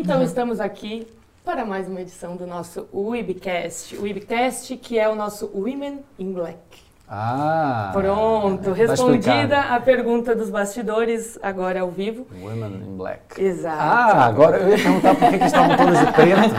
Então Uhum. estamos aqui para mais uma edição do nosso Webcast. O Webcast que é o nosso Women in Black. Ah! Pronto, respondida a pergunta dos bastidores, agora ao vivo. Women in Black. Exato. Ah, agora eu ia perguntar por que, estavam todas de preto.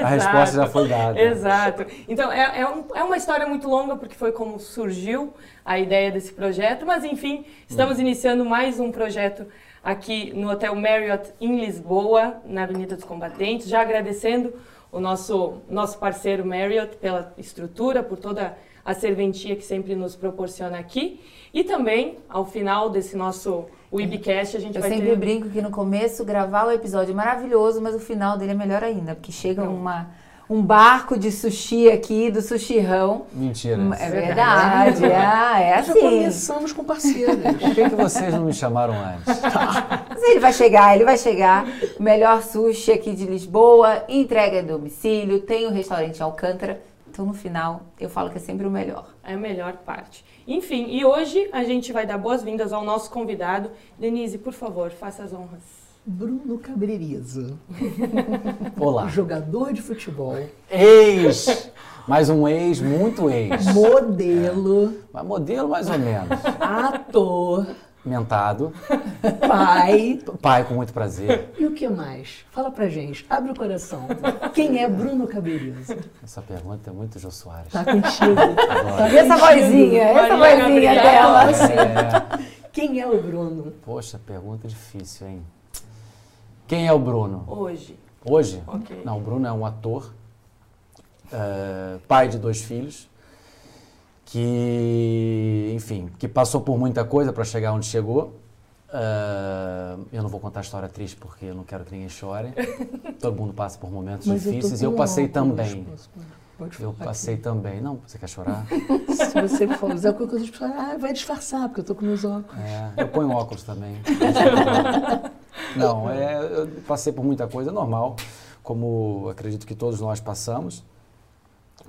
A resposta já foi dada. Exato. Então, é, é, um- é uma história muito longa, porque foi como surgiu a ideia desse projeto, mas enfim, estamos iniciando mais um projeto aqui no Hotel Marriott em Lisboa, na Avenida dos Combatentes, já agradecendo o nosso, nosso parceiro Marriott pela estrutura, por toda a serventia que sempre nos proporciona aqui. E também, ao final desse nosso webcast, a gente Eu vai sempre ter... brinco que no começo gravar o episódio é maravilhoso, mas o final dele é melhor ainda, porque chega Não. uma, um barco de sushi aqui, do sushirão. Mentira. É verdade. verdade, ah, é Já assim. começamos com parceiros. Por que, que vocês não me chamaram antes? Mas ele vai chegar, ele vai chegar. O melhor sushi aqui de Lisboa, entrega em domicílio, tem o restaurante Alcântara. Então no final eu falo que é sempre o melhor. É a melhor parte. Enfim, e hoje a gente vai dar boas-vindas ao nosso convidado. Denise, por favor, faça as honras. Bruno Cabrerizo, Olá. jogador de futebol, Ex! Mais um ex, muito ex. modelo, Mas modelo mais ou menos. ator, Mentado. pai. Pai com muito prazer. E o que mais? Fala pra gente, abre o coração. Quem é Bruno Cabrerizo? Essa pergunta é muito Jô Soares. Tá contigo. Adoro. E essa vozinha, essa vozinha dela. É, Quem é o Bruno? poxa, pergunta difícil, hein? Quem é o Bruno? Hoje. Hoje? Ok. Não, o Bruno é um ator, eh, pai de dois filhos, que, enfim, que passou por muita coisa para chegar onde chegou. Eh, eu não vou contar a história triste porque eu não quero que ninguém chore. Todo mundo passa por momentos Mas eu difíceis e eu passei também. Eu passei também. Não, você quer chorar? aqui. Se você for usar qualquer coisa, ah, vai disfarçar, porque eu tô com meus óculos. É, eu ponho óculos também. Não, é, eu passei por muita coisa, é normal, como acredito que todos nós passamos,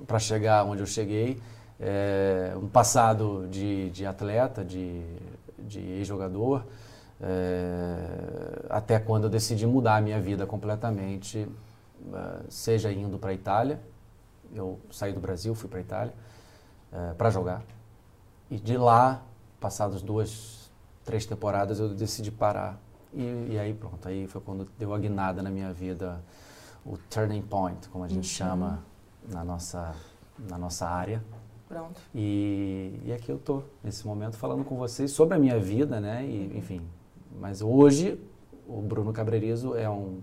para chegar onde eu cheguei. É, um passado de, de atleta, de, de ex-jogador, é, até quando eu decidi mudar a minha vida completamente, eh, seja indo para a Itália, eu saí do Brasil, fui para a Itália para jogar. E de lá, passadas duas, três temporadas, eu decidi parar. E, e aí pronto, aí foi quando deu a guinada na minha vida, o turning point, como a gente chama na nossa, na nossa área. Pronto. E, e aqui eu tô, nesse momento, falando com vocês sobre a minha vida, né? E, enfim, mas hoje o Bruno Cabrerizo é um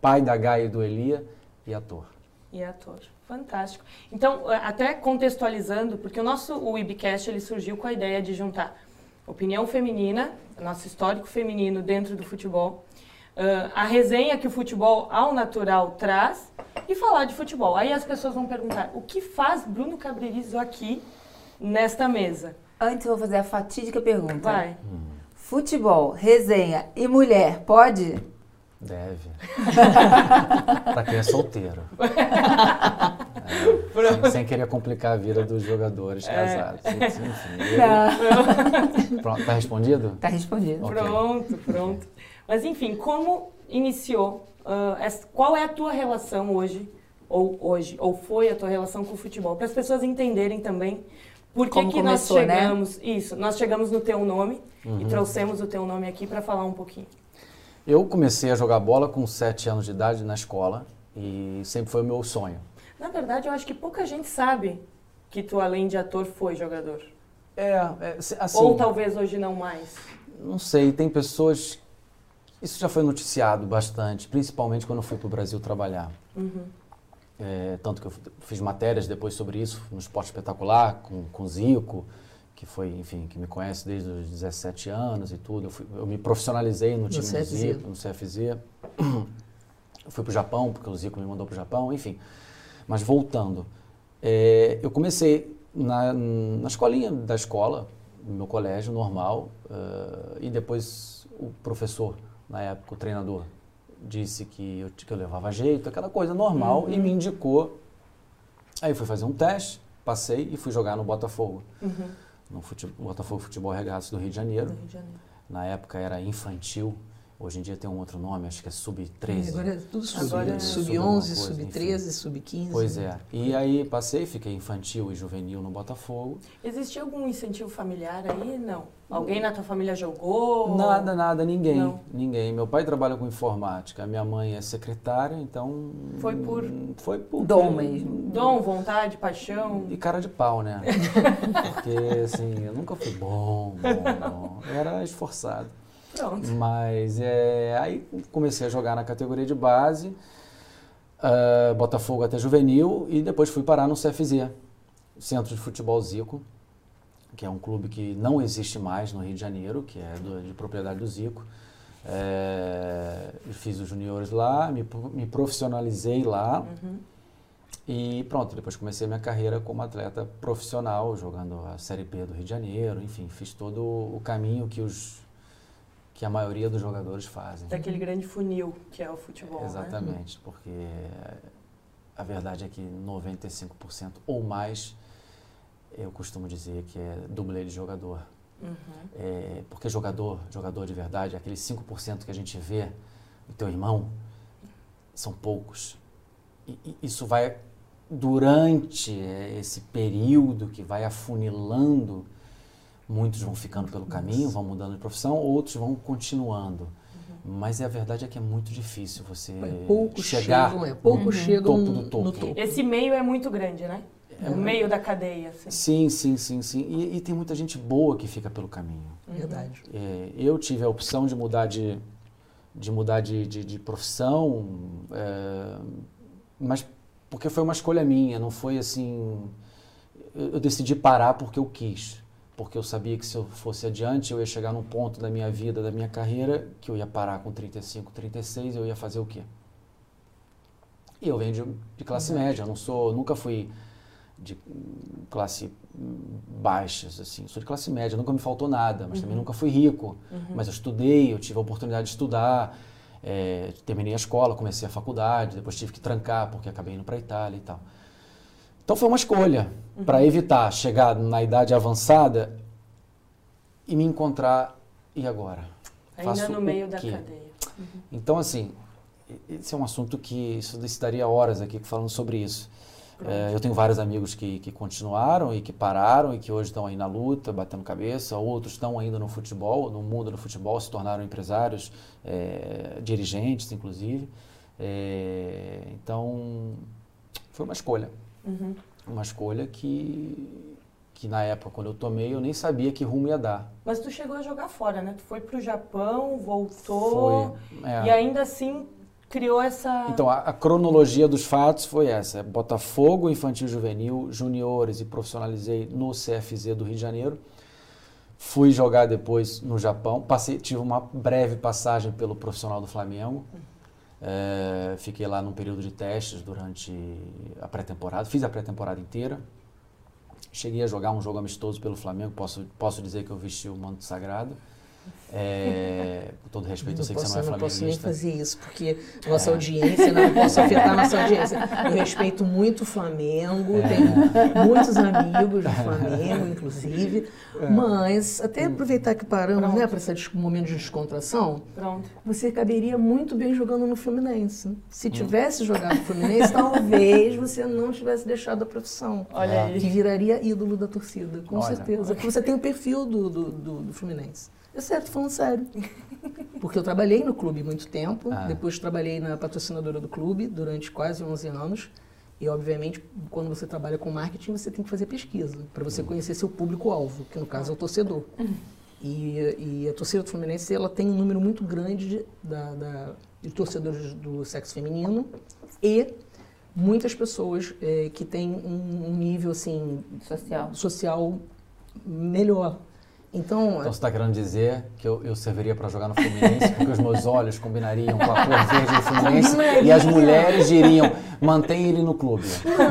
pai da Gaia e do Elia e ator. E ator. Fantástico. Então, até contextualizando, porque o nosso Webcast ele surgiu com a ideia de juntar opinião feminina, nosso histórico feminino dentro do futebol, ãh, a resenha que o futebol ao natural traz e falar de futebol. Aí as pessoas vão perguntar: o que faz Bruno Cabrerizo aqui nesta mesa? Antes eu vou fazer a fatídica pergunta. Vai. Futebol, resenha e mulher, pode? Deve. pra quem é solteiro. É, sem, sem querer complicar a vida dos jogadores casados. Enfim, eu- Pronto, tá respondido? Tá respondido. Ok. Pronto, pronto. Mas enfim, como iniciou? ãh, essa- qual é a tua relação hoje, ou hoje, ou foi a tua relação com o futebol? Para as pessoas entenderem também por que, que nós né? chegamos. Isso, nós chegamos no teu nome e Uhum. trouxemos o teu nome aqui para falar um pouquinho. Eu comecei a jogar bola com 7 anos de idade na escola e sempre foi o meu sonho. Na verdade, eu acho que pouca gente sabe que tu, além de ator, foi jogador. É, é, assim, ou talvez hoje não mais. não sei, tem pessoas. Isso já foi noticiado bastante, principalmente quando eu fui para o Brasil trabalhar. Uhum. É, tanto que eu fiz matérias depois sobre isso no Esporte Espetacular, com, com o Zico, que foi, enfim, que me conhece desde os 17 anos e tudo. Eu, fui- eu me profissionalizei no time do CFZ. Zico, no CFZ. Eu fui para o Japão, porque o Zico me mandou para o Japão, enfim. Mas voltando, é, eu comecei na, na escolinha da escola, no meu colégio normal, eh, e depois o professor, na época, o treinador, disse que eu, que eu levava jeito, aquela coisa normal, e me indicou. Aí fui fazer um teste, passei e fui jogar no Botafogo, Uhum. No fute- Botafogo Futebol Regatas do Rio de Janeiro. Do Rio de Janeiro. Na época era infantil Hoje em dia tem um outro nome, acho que é É, Sub-13. agora é tudo sub, Agora é sub, alguma 11, coisa, sub enfim. 13, sub 15. Pois é. E aí passei, fiquei infantil e juvenil no Botafogo. Existia algum incentivo familiar aí? Não. Alguém na tua família jogou? Nada, nada, ninguém. Não. Ninguém. Meu pai trabalha com informática, minha mãe é secretária, então. Foi por- Foi por. Dom mesmo. Dom, vontade, paixão? E cara de pau, né? Porque, assim, eu nunca fui bom, bom, bom. Eu era esforçado. Pronto. Mas é, aí comecei a jogar na categoria de base, ah, Botafogo até juvenil, e depois fui parar no CFZ, Centro de Futebol Zico, que é um clube que não existe mais no Rio de Janeiro, que é do- de propriedade do Zico. É, fiz os juniores lá, me, me profissionalizei lá. Uhum. E pronto, depois comecei minha carreira como atleta profissional, jogando a Série B do Rio de Janeiro, enfim, fiz todo o caminho que, os, que a maioria dos jogadores fazem. Daquele grande funil que é o futebol, né? Exatamente, porque a verdade é que 95% ou mais, eu costumo dizer que é dublê de jogador. Uhum. É, porque jogador, jogador de verdade, aqueles 5% que a gente vê, o teu irmão, são poucos. E, e isso vai, durante é, esse período que vai afunilando, muitos vão ficando pelo caminho, vão mudando de profissão, outros vão continuando. Mas a verdade é que é muito difícil você É, Poucos chegar chegam, é, poucos chegam topo do no- topo. no topo. Esse meio é muito grande, né? É o meio da cadeia, assim. Sim, sim, sim, sim. E, e tem muita gente boa que fica pelo caminho. Verdade. É, eu tive a opção de mudar de, de mudar de, de, de profissão, é, mas porque foi uma escolha minha, não foi assim. Eu, eu decidi parar porque eu quis, porque eu sabia que se eu fosse adiante eu ia chegar num ponto da minha vida, da minha carreira, que eu ia parar com 35, 36, eu ia fazer o quê? E eu venho de, de classe média, eu não sou, nunca fui de classe baixas, assim, sou de classe média, nunca me faltou nada, mas também nunca fui rico. Mas eu estudei, eu tive a oportunidade de estudar, é, terminei a escola, comecei a faculdade, depois tive que trancar porque acabei indo para a Itália e tal. Então foi uma escolha para evitar chegar na idade avançada e me encontrar e agora. Ainda Faço no meio da cadeia. Então, assim, esse é um assunto que isso estaria horas aqui falando sobre isso. É, eu tenho vários amigos que, que continuaram e que pararam e que hoje estão aí na luta, batendo cabeça. Outros estão ainda no futebol, no mundo do futebol, se tornaram empresários, é, dirigentes, inclusive. É, então, foi uma escolha. Uhum. Uma escolha que, que na época, quando eu tomei, eu nem sabia que rumo ia dar. Mas tu chegou a jogar fora, né? Tu foi pro Japão, voltou Foi. é. e ainda assim criou essa. Então, a, a cronologia dos fatos foi essa: Botafogo, Infantil Juvenil, Juniores e profissionalizei no CFZ do Rio de Janeiro. Fui jogar depois no Japão. Passei, tive uma breve passagem pelo profissional do Flamengo. É, fiquei lá num período de testes durante a pré-temporada. Fiz a pré-temporada inteira. Cheguei a jogar um jogo amistoso pelo Flamengo. Posso, posso dizer que eu vesti o manto sagrado. É, com todo respeito, eu sei que você não é eu não posso nem flamenguista. fazer isso, porque nossa audiência, não posso afetar nossa audiência. Eu respeito muito o Flamengo, É. tenho muitos amigos do Flamengo, inclusive. É. Mas, até Hum. aproveitar que paramos, né, para esse momento de descontração, Pronto. você caberia muito bem jogando no Fluminense. Hum. Se tivesse jogado no Fluminense, talvez você não tivesse deixado a profissão. Olha aí. Que viraria ídolo da torcida, com Olha. certeza. Porque você tem o perfil do, do, do, do Fluminense. É certo, falando sério. Porque eu trabalhei no clube muito tempo, Ah. depois trabalhei na patrocinadora do clube durante quase 11 anos. E, obviamente, quando você trabalha com marketing, você tem que fazer pesquisa para você conhecer seu público-alvo, que no caso é o torcedor. E, e a torcida do Fluminense ela tem um número muito grande de, da- da- de torcedores do sexo feminino e muitas pessoas eh, que têm um, um nível assim Social. social melhor. Então, Então você está querendo dizer que eu, eu serviria para jogar no Fluminense porque os meus olhos combinariam com a cor verde do Fluminense e as mulheres diriam, mantém ele no clube,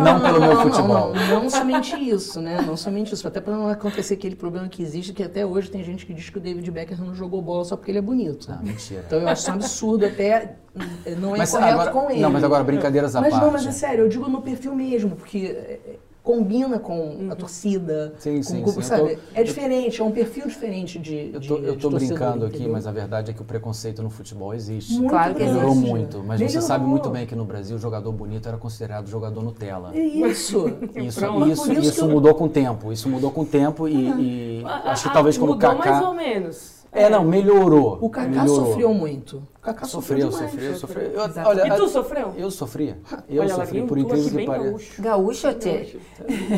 não, pelo meu futebol. Não, não, não somente isso, né? Não somente isso. Até para não acontecer aquele problema que existe, que até hoje tem gente que diz que o David Beckham não jogou bola só porque ele é bonito. Não, mentira. Então eu acho um absurdo, até eh, não é Mas correto agora- com ele. não, mas agora brincadeiras à Mas parte. não, mas é sério, eu digo no perfil mesmo, porque eh, combina com a torcida. Sim, com sim, o grupo, sim. sabe? Eu tô- é diferente, é um perfil diferente de. Eu de- tô, eu de tô torcedor, brincando aqui, entendeu? mas a verdade é que o preconceito no futebol existe. Muito Claro que. Melhorou muito, mas você Melhorou. sabe muito bem que no Brasil o jogador bonito era considerado jogador Nutella. É isso. Isso, Pronto. isso, isso isso eu- mudou com o tempo. Isso mudou com o tempo e, e Ah, acho que talvez como o mudou mais ou Kaká. menos. É, não, melhorou. O Kaká melhorou. sofreu muito. O Kaká Sofreu, sofreu, sofreu, demais. sofreu. Eu- olha, E tu sofreu? eu sofria. Eu Olha, sofri, por incrível que pareça. gaúcho. Gaúcho, Tchê?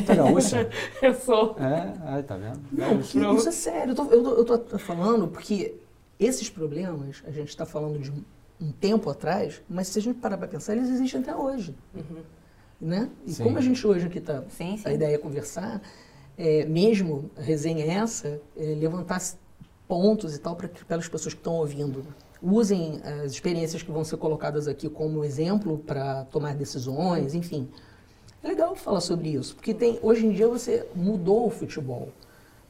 Tá gaúcha? Eu sou. É, ai, tá vendo? Não, Gaúcha. porque isso é sério. Eu tô, eu tô- eu tô falando porque esses problemas, a gente está falando de um, um tempo atrás, mas se a gente parar para pensar, eles existem até hoje. Né? E Sim. como a gente hoje aqui está, a ideia é conversar, é, mesmo a resenha é essa, é, levantar pontos e tal para aquelas pessoas que estão ouvindo usem as experiências que vão ser colocadas aqui como exemplo para tomar decisões, enfim. É legal falar sobre isso, porque tem, hoje em dia você mudou o futebol.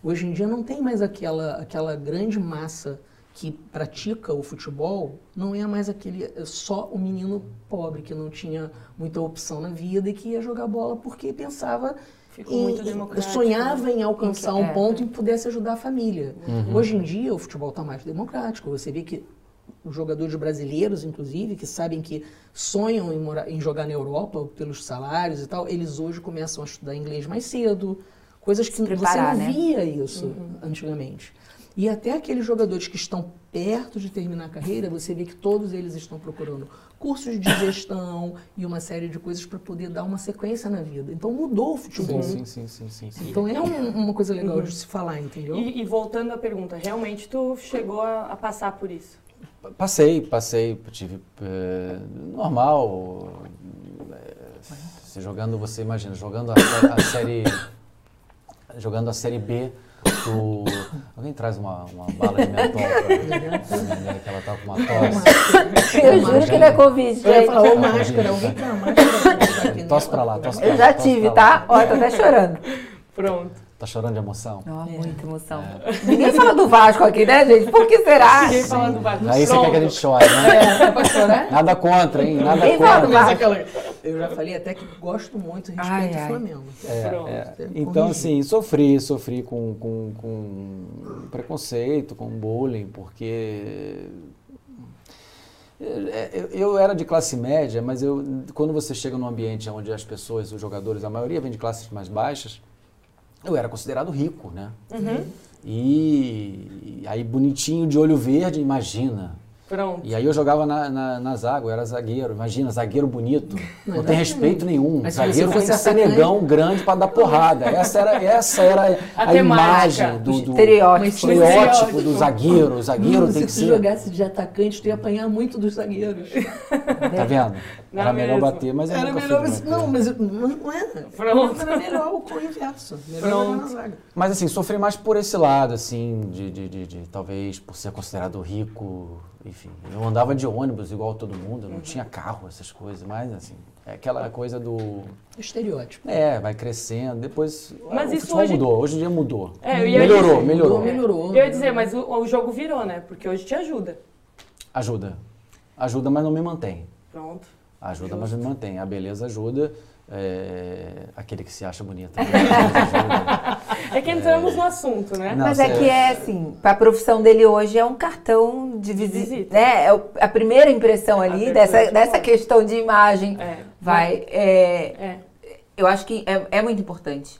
Hoje em dia não tem mais aquela, aquela grande massa que pratica o futebol, não é mais aquele é só o menino pobre que não tinha muita opção na vida e que ia jogar bola porque pensava Ficou em- muito em- democrático. sonhava em alcançar um É. ponto em que pudesse ajudar a família. Uhum. Hoje em dia o futebol está mais democrático. Você vê que os jogadores brasileiros, inclusive, que sabem que sonham em, morar, em jogar na Europa pelos salários e tal, eles hoje começam a estudar inglês mais cedo. Coisas que preparar, você não né? via isso antigamente. E até aqueles jogadores que estão perto de terminar a carreira, você vê que todos eles estão procurando cursos de gestão e uma série de coisas para poder dar uma sequência na vida. Então mudou o futebol. Sim, sim, sim, sim, sim. Então é um- uma coisa legal de se falar, entendeu? E, e voltando à pergunta, realmente tu chegou a, a passar por isso? Passei, passei, tive é, normal. é, se jogando, você imagina, jogando a, a série. Jogando a série B do. Alguém traz uma, uma bala de mentol pra, minha mulher, que ela tá com uma tosse. Eu juro que não é Covid, Eu ia falar, ô gente. máscara, alguém tem uma máscara né? Tosse pra lá, tosse pra lá. Eu já tive, tá? Ó, tô até chorando. Pronto. Tá chorando de emoção? Ó, muita emoção. Ninguém fala do Vasco aqui, né, gente? Por que será? Ninguém fala do Vasco. Aí você quer que a gente chore, né? É, chorar? Nada contra, hein? Nada Ninguém fala do contra. Eu já falei até que gosto muito respeito Ai, o ai. Flamengo. É, é. Então, assim, sofri, sofri com, com, com preconceito, com bullying, porque é, eu, eu era de classe média, mas eu, quando você chega num ambiente onde as pessoas, os jogadores, a maioria vem de classes mais baixas, eu era considerado rico, né? E, e aí bonitinho de olho verde, imagina. Pronto. E aí eu jogava na, na, na zaga, eu era zagueiro. Imagina, zagueiro bonito. Não, Não, tem não. respeito nenhum. Mas se você zagueiro que ser negão grande pra dar porrada. Essa era, essa era a, A imagem do, do Estereótipo. estereótipo do zagueiro. O zagueiro Não, tem se que tu ser. jogasse de atacante, tu ia apanhar muito dos zagueiros. Tá vendo? Não Era melhor mesmo. bater, mas eu Era nunca melhor. Mas, não, mas não, era. Pronto. Era melhor o inverso. Melhor na zaga. Mas assim, sofri mais por esse lado, assim, de, de, de, de- talvez por ser considerado rico, enfim. Eu andava de ônibus igual todo mundo, eu não tinha carro, essas coisas, mas assim, é aquela coisa do. Estereótipo. É, vai crescendo, depois. Mas o isso hoje- mudou, hoje em dia mudou. É, eu ia melhorou, dizer- melhorou. Melhorou. Eu ia dizer, mas o, o jogo virou, né? Porque hoje te ajuda. Ajuda. Ajuda, mas não me mantém. Pronto. Ajuda, mas não me mantém. A beleza ajuda. é, Aquele que se acha bonito. A beleza ajuda. É que entramos no assunto, né? Não, Mas é que é assim, para a profissão dele hoje é um cartão de visita, Visita. né? É a primeira impressão ali dessa, de dessa questão de imagem É. vai. é, É. eu acho que é, é muito importante.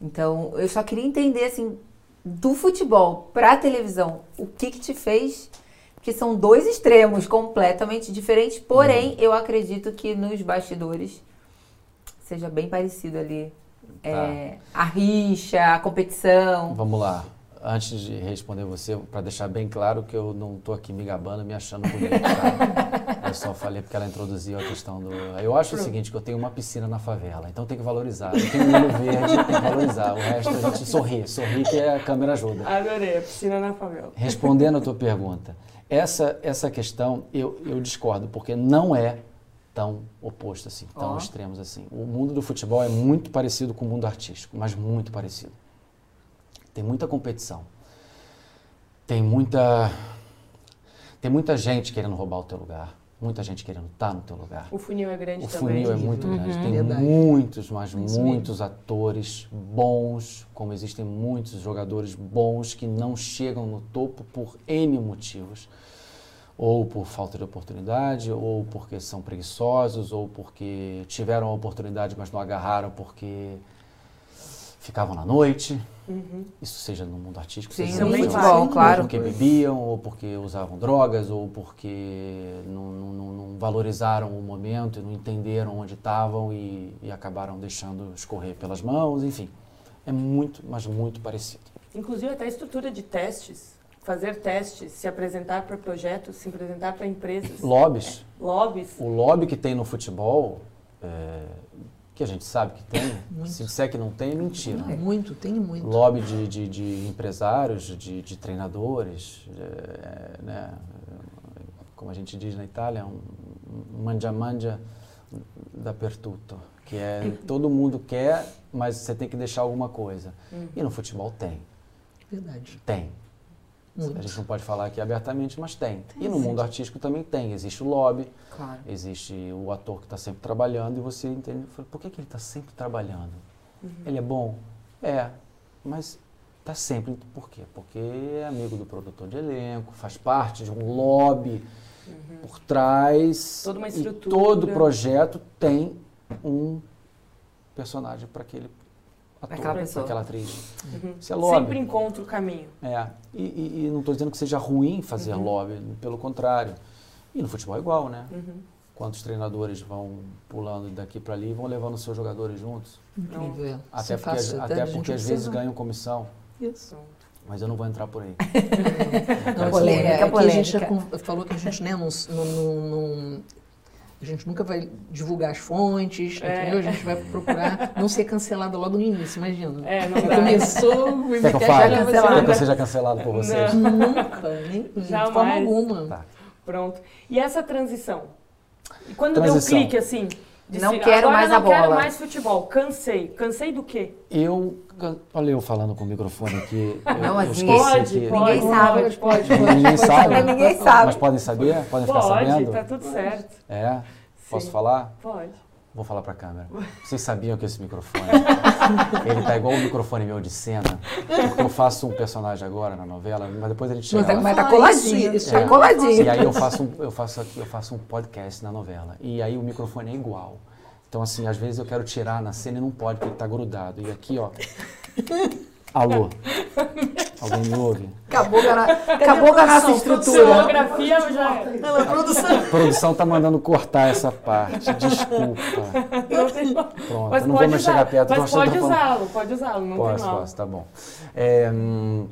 Então, eu só queria entender assim, do futebol para a televisão, o que que te fez? Porque são dois extremos completamente diferentes, porém, eu acredito que nos bastidores seja bem parecido ali. É, a rixa, a competição. Vamos lá. Antes de responder você, para deixar bem claro que eu não estou aqui me gabando, me achando bonito, tá? Eu só falei porque ela introduziu a questão do... Eu acho o seguinte, que eu tenho uma piscina na favela, então tem que valorizar. Eu tenho um olho verde, tem que valorizar. O resto a gente sorri, sorri que a câmera ajuda. Adorei, a piscina na favela. Respondendo a tua pergunta, essa, essa questão eu, eu discordo, porque não é tão oposto assim, tão Ó. extremos assim. O mundo do futebol é muito parecido com o mundo artístico, mas muito parecido. Tem muita competição. Tem muita tem muita gente querendo roubar o teu lugar. muita gente querendo estar no teu lugar. O funil é grande O também. funil é muito grande. Tem Verdade. muitos, mas Isso mesmo. muitos atores bons, como existem muitos jogadores bons que não chegam no topo por N motivos. Ou por falta de oportunidade, ou porque são preguiçosos, ou porque tiveram a oportunidade, mas não agarraram porque ficavam na noite. Uhum. Isso seja no mundo artístico, Sim, seja no Também futebol, futebol, claro. porque bebiam, ou porque usavam drogas, ou porque não, não- não- não valorizaram o momento e não entenderam onde estavam e, e acabaram deixando escorrer pelas mãos, enfim. É muito, mas muito parecido. Inclusive até a estrutura de testes. Fazer testes, se apresentar para projetos, se apresentar para empresas. Lobbies, Lobbies. o lobby que tem no futebol, é, que a gente sabe que tem, Muito. se disser que não tem, é mentira. Muito, tem muito. lobby de, de, de empresários, de, de treinadores, é, né, como a gente diz na Itália, um mangia-mangia dappertutto, que é todo mundo quer, mas você tem que deixar alguma coisa. E no futebol tem, Verdade. tem. A Muito. gente não pode falar aqui abertamente, mas tem. E no mundo artístico também tem. Existe o lobby, Claro. existe o ator que está sempre trabalhando e você entende, por que, que ele está sempre trabalhando? Ele é bom? É, mas está sempre, por quê? Porque é amigo do produtor de elenco, faz parte de um lobby por trás. Toda uma E estrutura. todo projeto tem um personagem para aquele ator, Aquela pessoa. aquela atriz. Uhum. Isso é lobby. Sempre encontra o caminho. É, e, e- e não estou dizendo que seja ruim fazer Uhum. lobby, pelo contrário. E no futebol é igual, né? Uhum. Quantos treinadores vão pulando daqui para ali e vão levando seus jogadores juntos? Incrível. Até Isso porque, fácil até porque às vezes observar. ganham comissão, Isso. mas eu não vou entrar por aí. Não, Polêmica, assim, é, aqui a gente polêmica. falou que a gente, né, não, não, não- não- a gente nunca vai divulgar as fontes, É. entendeu? A gente vai procurar não ser cancelado logo no início, imagina. É, não dá. Começou, que eu já cancelado. Quer que eu seja cancelado por vocês? Nunca, nem de Jamais. forma alguma. Tá. Pronto. E essa transição? E quando deu um Transição. clique assim? de Não se- quero agora mais não a bola. quero mais futebol. Cansei. Cansei do quê? Eu, olha eu falando com o microfone aqui. Não, eu mas Pode, que- pode. Ninguém sabe. Pode, pode, pode. Ninguém sabe. Ninguém sabe. Mas podem saber? Podem ficar Pode, sabendo? tá tudo certo. É? Posso Sim. falar? Pode. Vou falar pra câmera. Vocês sabiam que esse microfone, ele tá igual o microfone meu de cena, porque eu faço um personagem agora na novela, mas depois a gente chega Mas tá, lá. mas tá coladinho. tá é. coladinho. E aí eu faço, um, eu, faço, aqui- eu faço um podcast na novela. E aí o microfone é igual. Então, assim, às vezes eu quero tirar na cena e não pode, porque ele tá grudado. E aqui, ó. Alô? Alguém me ouve? Acabou com a, acabou a nossa estrutura. Cenografia eu já. A produção tá mandando cortar essa parte. Desculpa. Não tem Pronto, Mas eu não vou pode mais usar. chegar perto. Mas pode usá-lo, pode usá-lo, não Posso, tem mal. posso, tá bom. É, hum,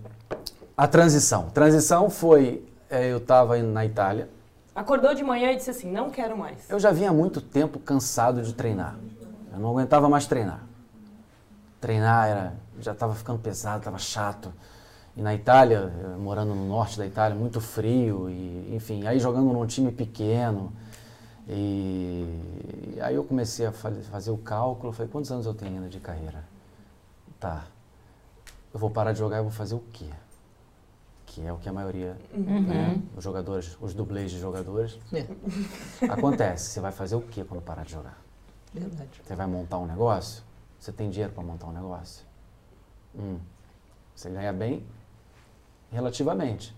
a transição. Transição foi, é, eu estava na Itália. Acordou de manhã e disse assim, não quero mais. Eu já vinha há muito tempo cansado de treinar. Eu não aguentava mais treinar. Treinar era, já estava ficando pesado, estava chato. E na Itália, eu morando no norte da Itália, muito frio, e, enfim, aí jogando num time pequeno. E, aí eu comecei a fa- fazer o cálculo, falei, quantos anos eu tenho ainda de carreira? Tá, eu vou parar de jogar e vou fazer o quê? Que é o que a maioria, né, os jogadores, os dublês de jogadores, É, Acontece, você vai fazer o que quando parar de jogar? verdade. Você vai montar um negócio? Você tem dinheiro para montar um negócio? Hum. Você ganha bem relativamente.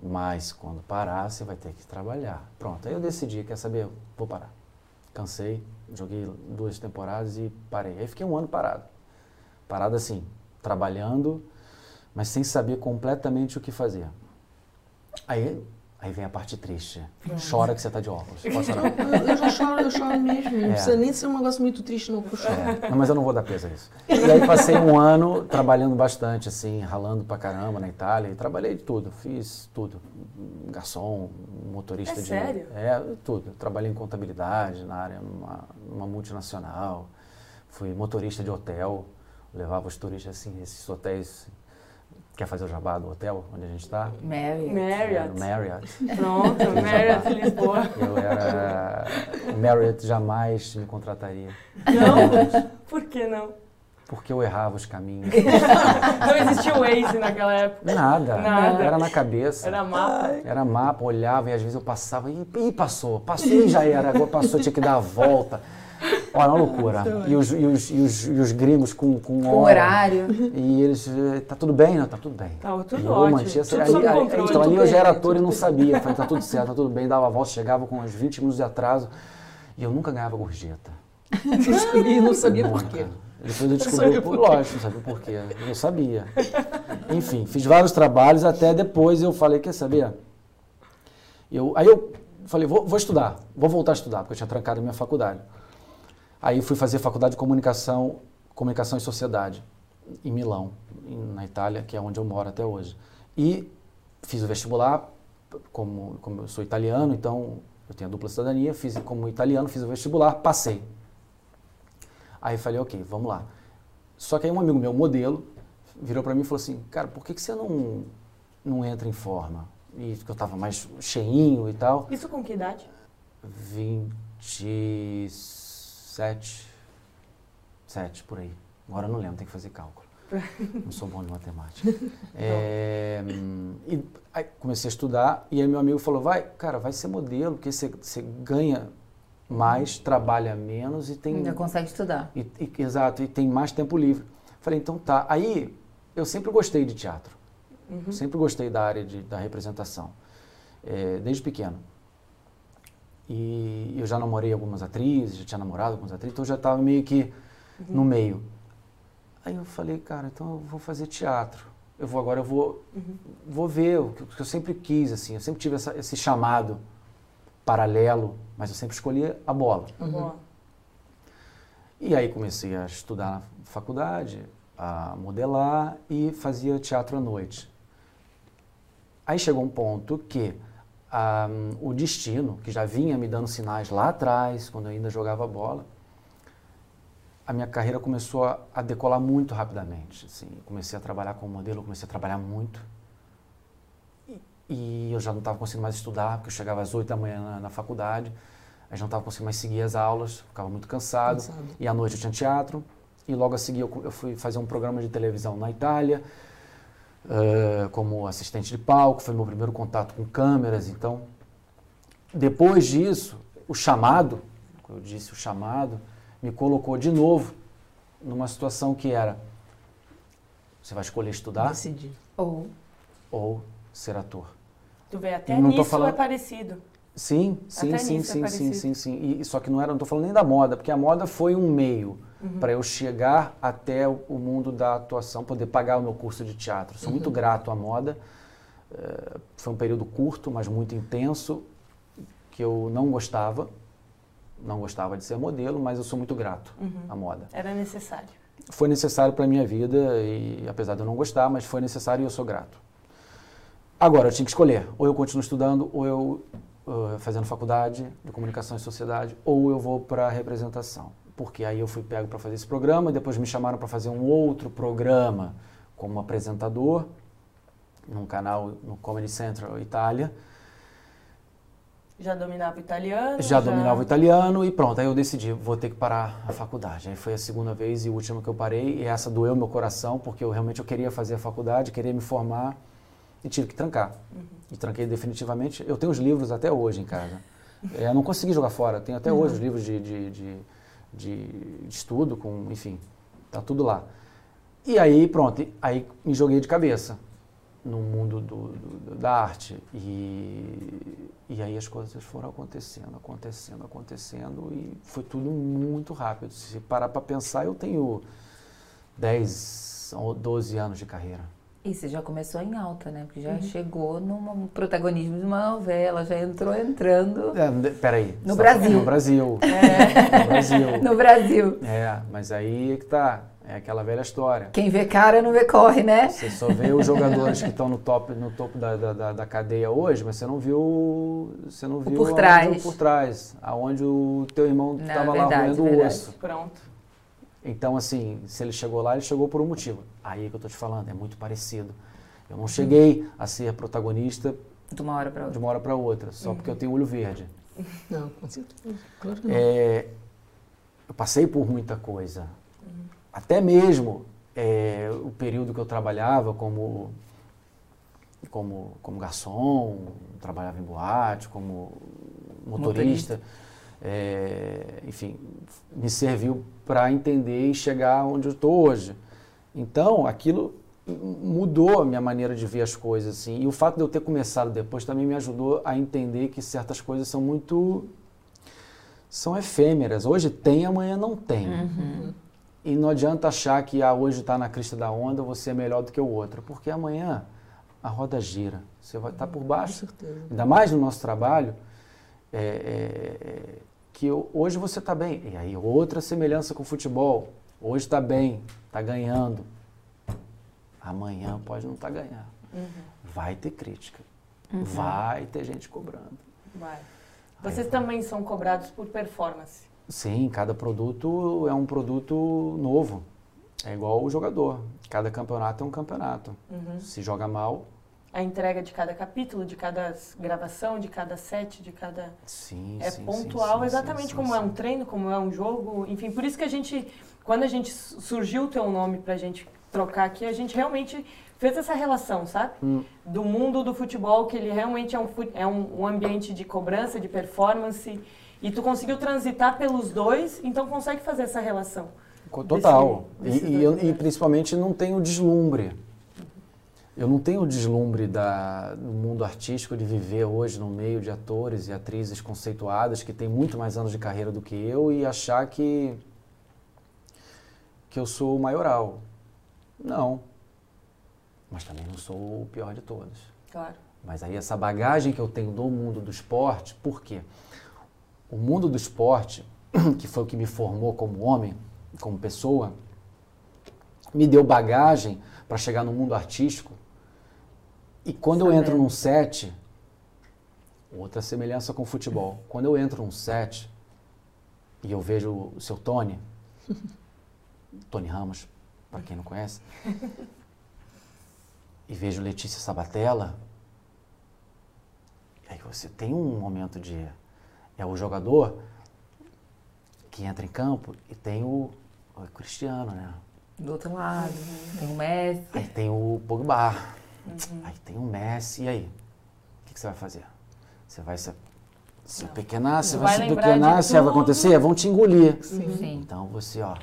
Mas quando parar, você vai ter que trabalhar. Pronto, aí eu decidi, quer saber? Vou parar. Cansei, joguei duas temporadas e parei. Aí fiquei um ano parado. Parado assim, trabalhando, mas sem saber completamente o que fazer. Aí, aí vem a parte triste. Chora que você tá de óculos. Pode chorar. Eu, eu já choro, eu choro mesmo. Não É. precisa nem ser um negócio muito triste, não, que eu choro. É, não, mas eu não vou dar peso a isso. E aí passei um ano trabalhando bastante, assim, ralando pra caramba na Itália. E trabalhei de tudo, fiz tudo. Garçom, motorista É de. sério? É, tudo. Trabalhei em contabilidade na área, numa, numa multinacional. Fui motorista de hotel, levava os turistas, assim, esses hotéis. Quer fazer o jabá do hotel onde a gente está? Marriott. No Marriott. Pronto, Marriott Lisboa. Eu era. O Marriott jamais me contrataria. Não? Por que não? porque eu errava os caminhos. Não existia o Waze naquela época. Nada. Nada. Era na cabeça. Era mapa. Era mapa, olhava e às vezes eu passava e, e passou, passou e já era, agora passou, tinha que dar a volta. Olha, uma loucura. E os, e os, e os, e os gringos com, com, Com hora. horário. E eles, eh, tá tudo bem? Não, tá tudo bem. Tá tudo E eu ótimo, mantinha essa- tudo aí- aí-. Então ali eu já era ator e não sabia. Falei, tá tudo certo, tá tudo bem. Dava a volta, chegava com uns 20 minutos de atraso. E eu nunca ganhava gorjeta. E não sabia por quê. Depois eu descobri, sabia por, lógico, não sabia por quê. Eu não sabia. Enfim, fiz vários trabalhos, até depois eu falei, quer saber? Eu, aí eu falei, vou, vou estudar, vou voltar a estudar, porque eu tinha trancado a minha faculdade. Aí fui fazer faculdade de comunicação, comunicação e sociedade, em Milão, na Itália, que é onde eu moro até hoje. E fiz o vestibular, como, como eu sou italiano, então eu tenho a dupla cidadania, fiz como italiano, fiz o vestibular, passei. Aí falei, ok, vamos lá. Só que aí um amigo meu, modelo, virou para mim e falou assim, cara, por que, que você não, não entra em forma? E que eu tava mais cheinho e tal. Isso com que idade? 27, 7 por aí. Agora eu não lembro, tem que fazer cálculo. Não sou bom de matemática. É, hum, e aí comecei a estudar e aí meu amigo falou, vai, cara, vai ser modelo, porque você, você ganha mais, trabalha menos e tem... Ainda consegue estudar. E, e- exato, e tem mais tempo livre. Falei, então tá. Aí eu sempre gostei de teatro. Sempre gostei da área de, da representação, eh, desde pequeno. E eu já namorei algumas atrizes, já tinha namorado algumas atrizes, então eu já estava meio que no meio. Aí eu falei, cara, então eu vou fazer teatro. Eu vou agora, eu vou, vou ver o que, eu sempre quis, assim. Eu sempre tive essa- esse chamado paralelo, mas eu sempre escolhi a bola. Boa. E aí comecei a estudar na faculdade, a modelar e fazia teatro à noite. Aí chegou um ponto que ah, o destino, que já vinha me dando sinais lá atrás, quando eu ainda jogava bola, a minha carreira começou a, a decolar muito rapidamente. Assim, comecei a trabalhar como modelo, comecei a trabalhar muito. E, e eu já não estava conseguindo mais estudar, porque eu chegava às 8 da manhã na, na faculdade, aí já não estava conseguindo mais seguir as aulas, ficava muito cansado. Cansado. E à noite eu tinha teatro. E logo a seguir eu, eu fui fazer um programa de televisão na Itália, como assistente de palco. Foi meu primeiro contato com câmeras. Então, depois disso, o chamado, eu disse o chamado, me colocou de novo numa situação que era: você vai escolher estudar Decidi. Ou ou ser ator. Tu vê, até Não tô nisso falando- é parecido. Sim, sim, Até sim, nisso é sim, sim, sim, sim. E, e só que não era, não estou falando nem da moda, porque a moda foi um meio Uhum. para eu chegar até o, o mundo da atuação, poder pagar o meu curso de teatro. Sou Uhum. muito grato à moda. Eh, foi um período curto, mas muito intenso, que eu não gostava. Não gostava de ser modelo, mas eu sou muito grato Uhum. à moda. Era necessário. Foi necessário para a minha vida, e apesar de eu não gostar, mas foi necessário e eu sou grato. Agora, eu tinha que escolher. Ou eu continuo estudando, ou eu uh, fazendo faculdade de comunicação e sociedade, ou eu vou para a representação. Porque aí eu fui pego para fazer esse programa, depois me chamaram para fazer um outro programa como apresentador, num canal no Comedy Central Itália. Já dominava o italiano? Já dominava o italiano e pronto, aí eu decidi, vou ter que parar a faculdade. Aí foi a segunda vez e última que eu parei, e essa doeu meu coração, porque eu realmente eu queria fazer a faculdade, queria me formar e tive que trancar. E tranquei definitivamente. Eu tenho os livros até hoje em casa. É, eu não consegui jogar fora, tenho até hoje os livros de, de, de, de- de estudo, com, enfim, tá tudo lá. E aí, pronto, aí me joguei de cabeça no mundo do, do- da arte. E, e aí as coisas foram acontecendo, acontecendo, acontecendo, e foi tudo muito rápido. Se parar para pensar, eu tenho 10 ou 12 anos de carreira. E você já começou em alta, né? Porque já chegou num protagonismo de uma novela, já entrou entrando É, peraí. No tá Brasil. No Brasil. É. No Brasil. no Brasil. É, mas aí é que tá. É aquela velha história. Quem vê cara não vê corre, né? Você só vê os jogadores que estão no, top, no topo da, da, da- cadeia hoje, mas você não viu. Você não viu por aonde- trás. o por trás. Aonde o teu irmão estava lá roendo o osso. Pronto. Então, assim, se ele chegou lá, ele chegou por um motivo. Aí é que eu tô te falando, é muito parecido. Eu não cheguei a ser protagonista De uma hora de outra. uma hora para outra, só porque eu tenho olho verde. Não, com certeza. Claro que não. É, eu passei por muita coisa. até mesmo é, o período que eu trabalhava como, como, como garçom, trabalhava em boate, como motorista, Motorista. é, enfim, me serviu para entender e chegar onde eu estou hoje. Então, aquilo mudou a minha maneira de ver as coisas, assim. E o fato de eu ter começado depois também me ajudou a entender que certas coisas são muito são efêmeras. Hoje tem, amanhã não tem. E não adianta achar que ah, hoje está na crista da onda, você é melhor do que o outro, porque amanhã a roda gira. Você vai estar por Com baixo. Ainda mais no nosso trabalho, é, é, é, que hoje você está bem. E aí, outra semelhança com o futebol. Hoje está bem, está ganhando. Amanhã pode não estar ganhando. Vai ter crítica. Vai ter gente cobrando. Vai. Vocês também são cobrados por performance. Sim, cada produto é um produto novo. É igual o jogador. Cada campeonato é um campeonato. Se joga mal, A entrega de cada capítulo, de cada gravação, de cada set, de cada. sim, É sim, pontual, sim, exatamente sim, como é um treino, como é um jogo. Enfim, por isso que a gente, quando a gente su- surgiu o teu nome pra gente trocar aqui, a gente realmente fez essa relação, sabe? Hum. Do mundo do futebol, que ele realmente é um, é um, um ambiente de cobrança, de performance. E tu conseguiu transitar pelos dois, então consegue fazer essa relação. Total. desse- E- desses e, dois eu- e principalmente não tenho o deslumbre. Eu não tenho o deslumbre da, do mundo artístico de viver hoje no meio de atores e atrizes conceituadas que têm muito mais anos de carreira do que eu e achar que, que eu sou o maioral. Não. Mas também não sou o pior de todos. Claro. Mas aí essa bagagem que eu tenho do mundo do esporte, por quê? O mundo do esporte, que foi o que me formou como homem, como pessoa, me deu bagagem para chegar no mundo artístico. E quando eu entro Sabendo. num set, outra semelhança com o futebol. Quando eu entro num set e eu vejo o seu Tony, Tony Ramos, para quem não conhece, e vejo Letícia Sabatella, aí você tem um momento de. É o jogador que entra em campo e tem o, o Cristiano, né? Do outro lado, tem o Messi. Aí tem o Pogba, aí tem o Messi, e aí? O que, que você vai fazer? Você vai se, se pequenar, você vai, vai se pequenar, se vai acontecer, vão te engolir. Sim. Então você, ó.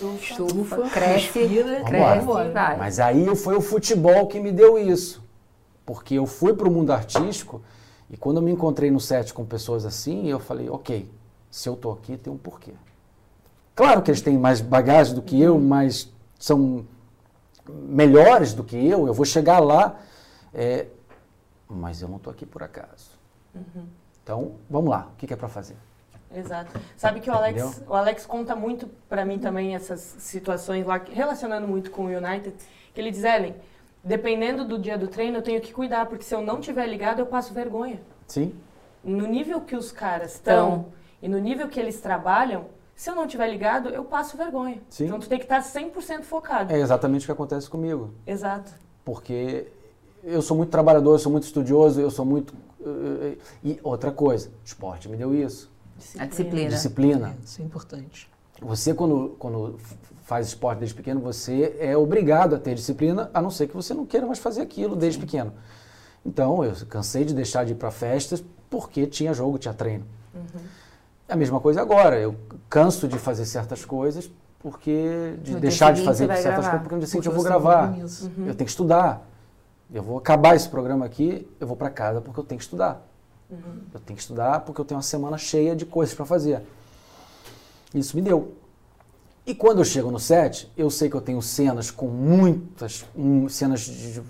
Estufa, cresce, respira, cresce vai. Mas aí foi o futebol que me deu isso. Porque eu fui para o mundo artístico e quando eu me encontrei no set com pessoas assim, eu falei, ok, se eu tô aqui tem um porquê. Claro que eles têm mais bagagem do que eu, mas são melhores do que eu, eu vou chegar lá, é, mas eu não tô aqui por acaso. Então, vamos lá, o que, que é para fazer? Exato. Sabe que o Alex, Entendeu? o Alex conta muito pra mim também essas situações lá, relacionando muito com o United, que ele diz, Ellen, dependendo do dia do treino, eu tenho que cuidar, porque se eu não tiver ligado, eu passo vergonha. Sim? No nível que os caras estão Tão. e no nível que eles trabalham, se eu não tiver ligado, eu passo vergonha. Sim. Então tu tem que estar 100% focado. É exatamente o que acontece comigo. Exato. porque eu sou muito trabalhador, eu sou muito estudioso, eu sou muito. eh, eh, E outra coisa, esporte me deu isso. A disciplina. Disciplina. Isso é importante. Você, quando, quando faz esporte desde pequeno, você é obrigado a ter disciplina, a não ser que você não queira mais fazer aquilo desde pequeno. Então, eu cansei de deixar de ir para festas porque tinha jogo, tinha treino. É a mesma coisa agora. Eu canso de fazer certas coisas porque de No deixar de fazer certas gravar. coisas porque no dia seguinte eu vou gravar. compromisso. Eu tenho que estudar. Eu vou acabar esse programa aqui, eu vou para casa porque eu tenho que estudar. Eu tenho que estudar porque eu tenho uma semana cheia de coisas para fazer. Isso me deu. E quando eu chego no set, eu sei que eu tenho cenas com muitas, hum, cenas de- de-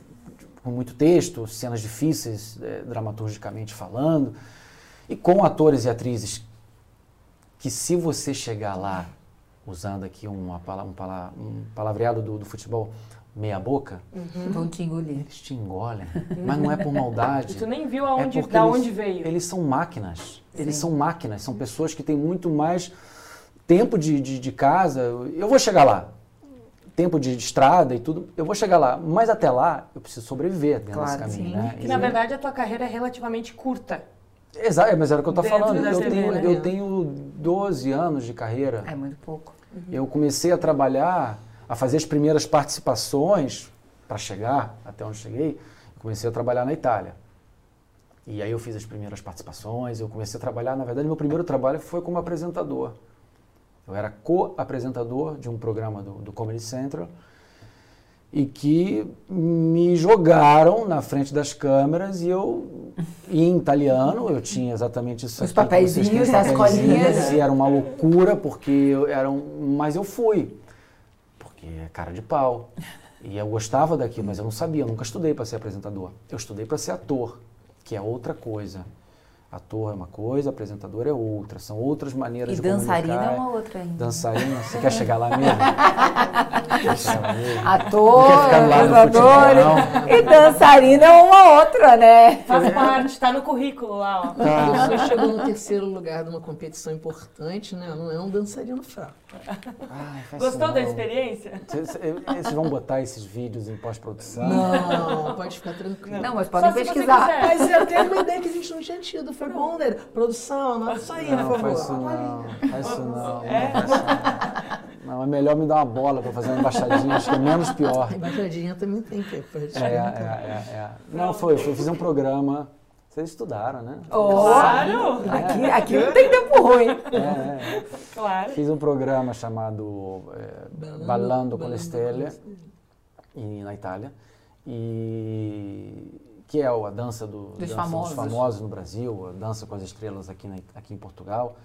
com muito texto, cenas difíceis, eh, dramaturgicamente falando, e com atores e atrizes que se você chegar lá, usando aqui uma, um, um palavreado do, do futebol, meia boca, Vão te engolir. eles te engolem. Mas não é por maldade. E tu nem viu É aonde, porque da eles- onde veio. Eles são máquinas. Eles Sim. são máquinas. São pessoas que têm muito mais tempo de, de, de casa. Eu vou chegar lá. Tempo de, de estrada e tudo. Eu vou chegar lá. Mas até lá, eu preciso sobreviver dentro Claro, desse caminho. sim. Né? Que E- na verdade a tua carreira é relativamente curta. Exato, mas era o que eu Dentro falando. Eu TV, tenho, né? eu tenho 12 anos de carreira. É muito pouco. eu comecei a trabalhar, a fazer as primeiras participações para chegar até onde cheguei. Comecei a trabalhar na Itália. E aí eu fiz as primeiras participações, eu comecei a trabalhar, na verdade, meu primeiro trabalho foi como apresentador. Eu era co-apresentador de um programa do, do Comedy Central e que me jogaram na frente das câmeras e eu, em italiano, eu tinha exatamente isso Os papeizinhos, as colinhas. E era uma loucura, porque eu era um, mas eu fui, é cara de pau. E eu gostava daquilo, mas eu não sabia, eu nunca estudei para ser apresentador. Eu estudei para ser ator, que é outra coisa. Ator é uma coisa, apresentador é outra. São outras maneiras E de dançarina comunicar. é uma outra ainda. Dançarina, você quer chegar lá mesmo? Ator, apresentador e dançarina é uma outra, né? Faz parte, tá no currículo lá, ó. A pessoa chegou no terceiro lugar de uma competição importante, né? Não é um dançarino fraco. Ai, Gostou da experiência? Vocês vocês vão botar esses vídeos em pós-produção? Não, pode ficar tranquilo. Não, mas podem pesquisar. Mas eu tenho uma ideia que a gente não tinha tido. Foi bom, né? Produção, anota isso aí, Não, por faz isso favor. não. Faz isso não. Não, faz isso não. Não, é melhor me dar uma bola para fazer uma embaixadinha, acho que é menos pior. A embaixadinha também tem que É, é, é, é. Não, foi, foi, fiz um programa. Vocês estudaram, né? Oh, Claro, aqui, aqui não tem tempo ruim. É, é, é. claro. Fiz um programa chamado é, Ballando- Ballando con le Stelle, na Itália, e que é a dança do, Dos dança famosos. dos famosos no Brasil, a dança com as estrelas aqui, na- aqui em Portugal.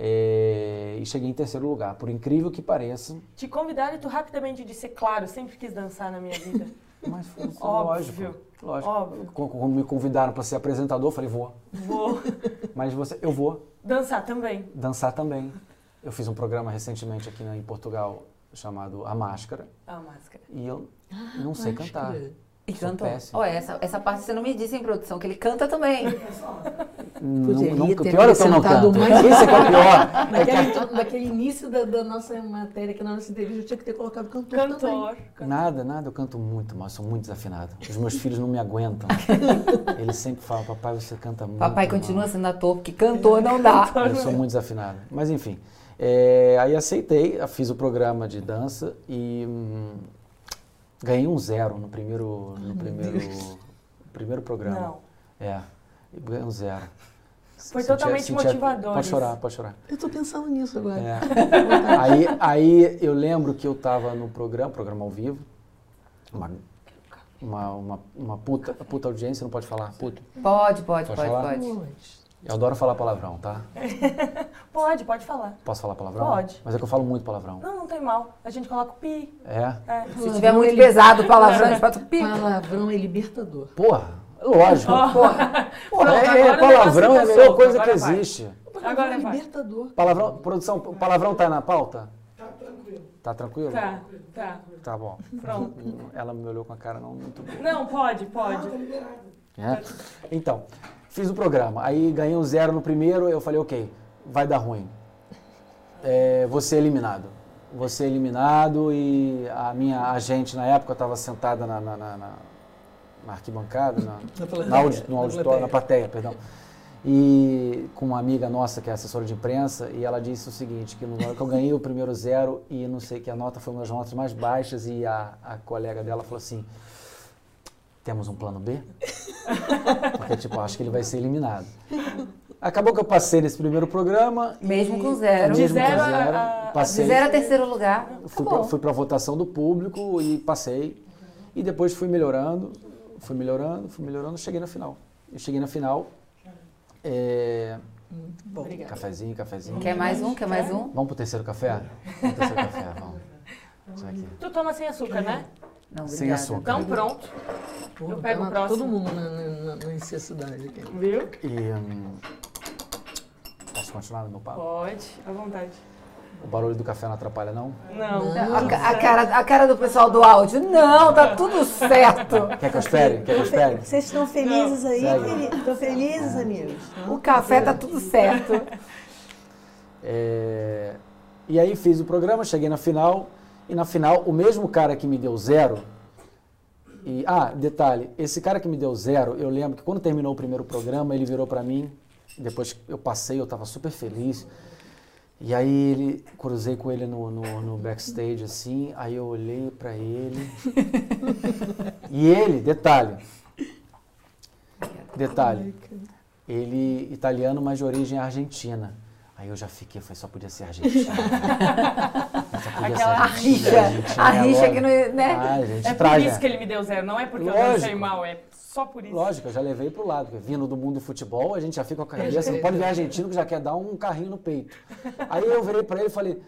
É, e cheguei em terceiro lugar, por incrível que pareça, Te convidaram e tu rapidamente disse, claro, sempre quis dançar na minha vida. mas foi Óbvio, lógico. lógico. óbvio. Quando quando me convidaram para ser apresentador, eu falei, vou. Vou Mas você, eu vou dançar também. dançar também. Eu fiz um programa recentemente aqui na- em Portugal chamado A Máscara A máscara. e eu não sei Acho cantar. Que- E cantou. péssimo. Olha, essa, essa parte você não me disse em produção, que ele canta também. Não, Poderia não, ter pior é que eu não acrescentado canto. mais- Isso é que é o pior. É que Naquele, naquele início da, da nossa matéria, que na nossa entrevista, eu tinha que ter colocado cantor, também. Cantor. Nada, nada, eu canto muito mal, sou muito desafinado. Os meus filhos não me aguentam. Eles sempre falam, papai, você canta muito Papai mal." continua sendo ator, porque cantor não dá. Eu sou muito desafinado. Mas enfim, é, aí aceitei, fiz o programa de dança e hum, ganhei um zero no primeiro, no primeiro, primeiro programa. Não. É, ganhei um zero. Foi Sentia- totalmente sentia- motivador Pode chorar, pode chorar. Eu tô pensando nisso agora. É. aí, aí eu lembro que eu estava no programa, programa ao vivo, uma, uma, uma, uma puta, puta audiência, não pode falar, puta. Pode, pode, Pode pode, falar? pode. Eu adoro falar palavrão, tá? Pode, pode falar. Posso falar palavrão? Pode. Mas é que eu falo muito palavrão. Não, não tem mal. A gente coloca o pi. É? É. Se tiver muito pesado o palavrão, a gente bota o pico. Palavrão é libertador. Porra, lógico. Porra, Pronto, é, é, palavrão é a melhor coisa que vai. existe. Agora é vai. libertador. Palavrão, produção, palavrão tá na pauta? Tá tranquilo. Tá tranquilo? Tá, tá. Tá bom. Pronto. Ela me olhou com a cara não muito boa. Não, pode, pode. É. Então, fiz o programa. Aí ganhei um zero no primeiro, eu falei, ok, vai dar ruim. É, vou ser eliminado. Vou ser eliminado e a minha agente na época estava sentada na, na, na- na- arquibancada, na, Na plateia. audi- no auditório, na plateia, perdão. E com uma amiga nossa que é assessora de imprensa, e ela disse o seguinte, que, no, que eu ganhei o primeiro zero e não sei que a nota foi uma das notas mais baixas e a, a colega dela falou assim, temos um plano B? Porque, tipo, acho que ele vai ser eliminado. Acabou que eu passei nesse primeiro programa. e- Mesmo com zero. De Mesmo com zero a- zero. a- a- passei. De zero a terceiro lugar. Fui fui pra votação do público e passei. E depois fui melhorando, fui melhorando, fui melhorando, cheguei na final. Eu cheguei na final. É, Muito bom. Obrigada. cafezinho, cafezinho. Quer mais um? Quer mais um? Vamos pro terceiro café? Vamos pro terceiro café, vamos. Tu toma sem açúcar, né? Não, Sem açúcar. Então pronto. Pô, Eu pego tá o próximo. Todo mundo na, na, na necessidade aqui. Viu? E. Hum, posso continuar no meu papo? Pode, à vontade. O barulho do café não atrapalha, não? Não. A, ca- a cara, a cara do pessoal do áudio. Não, tá tudo certo. Quer que eu espere? Quer que eu espere? Vocês estão felizes aí? Segue. Estão felizes, amigos? O café tá tudo certo. É, E aí fiz o programa, cheguei na final, e na final o mesmo cara que me deu zero. E, ah, detalhe, esse cara que me deu zero, eu lembro que quando terminou o primeiro programa, ele virou pra mim, depois que eu passei, eu estava super feliz. E aí ele, cruzei com ele no, no, no backstage assim, aí eu olhei pra ele. e ele, detalhe. Detalhe. Ele italiano, mas de origem argentina. Aí eu já fiquei, foi só podia ser. Só podia ser Aquela A argentina, rixa. A é rixa que não. Né? Ah, gente É por traz, isso né? que ele me deu zero, não é porque eu Lógico. dancei mal, é só por isso. Lógico, eu já levei pro lado, porque vindo do mundo do futebol, a gente já fica com a cabeça, não pode ver argentino que já quer dar um carrinho no peito. Aí eu virei pra ele e falei,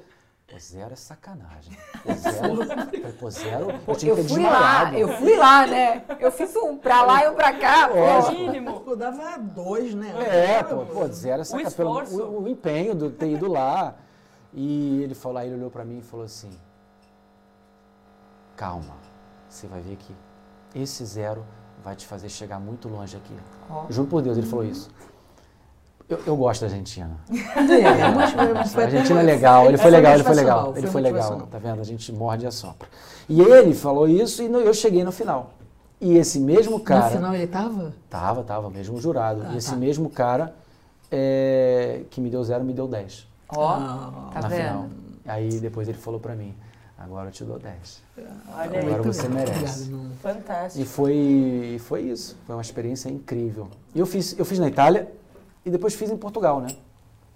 pô, zero é sacanagem. Pô, zero, falei, pô, zero, eu tinha Eu que ter fui lá, eu fui lá, né? Eu fiz um pra lá e um pra cá. É pô. o mínimo. Eu dava dois, né? É, pô, pô, zero é sacanagem. Pelo- esforço. O, o empenho de ter ido lá. E ele falou, aí ele olhou pra mim e falou assim, calma, você vai ver que esse zero vai te fazer chegar muito longe aqui. Ó. Juro por Deus, ele falou isso. Eu, eu gosto da Argentina. É, mas A Argentina é legal, ele foi legal, ele foi legal. Ele foi legal, tá vendo? A gente morde e assopra. E ele falou isso e no- eu cheguei no final. E esse mesmo cara. No final ele tava? Tava, tava, mesmo jurado. Ah, e esse tá. mesmo cara é, que me deu zero me deu 10 Ó, Ah, tá na final. vendo? Aí depois ele falou pra mim, agora eu te dou 10. Olha aí. Agora muito você bem, merece. Fantástico. E foi, foi isso. Foi uma experiência incrível. E eu fiz, eu fiz na Itália e depois fiz em Portugal, né?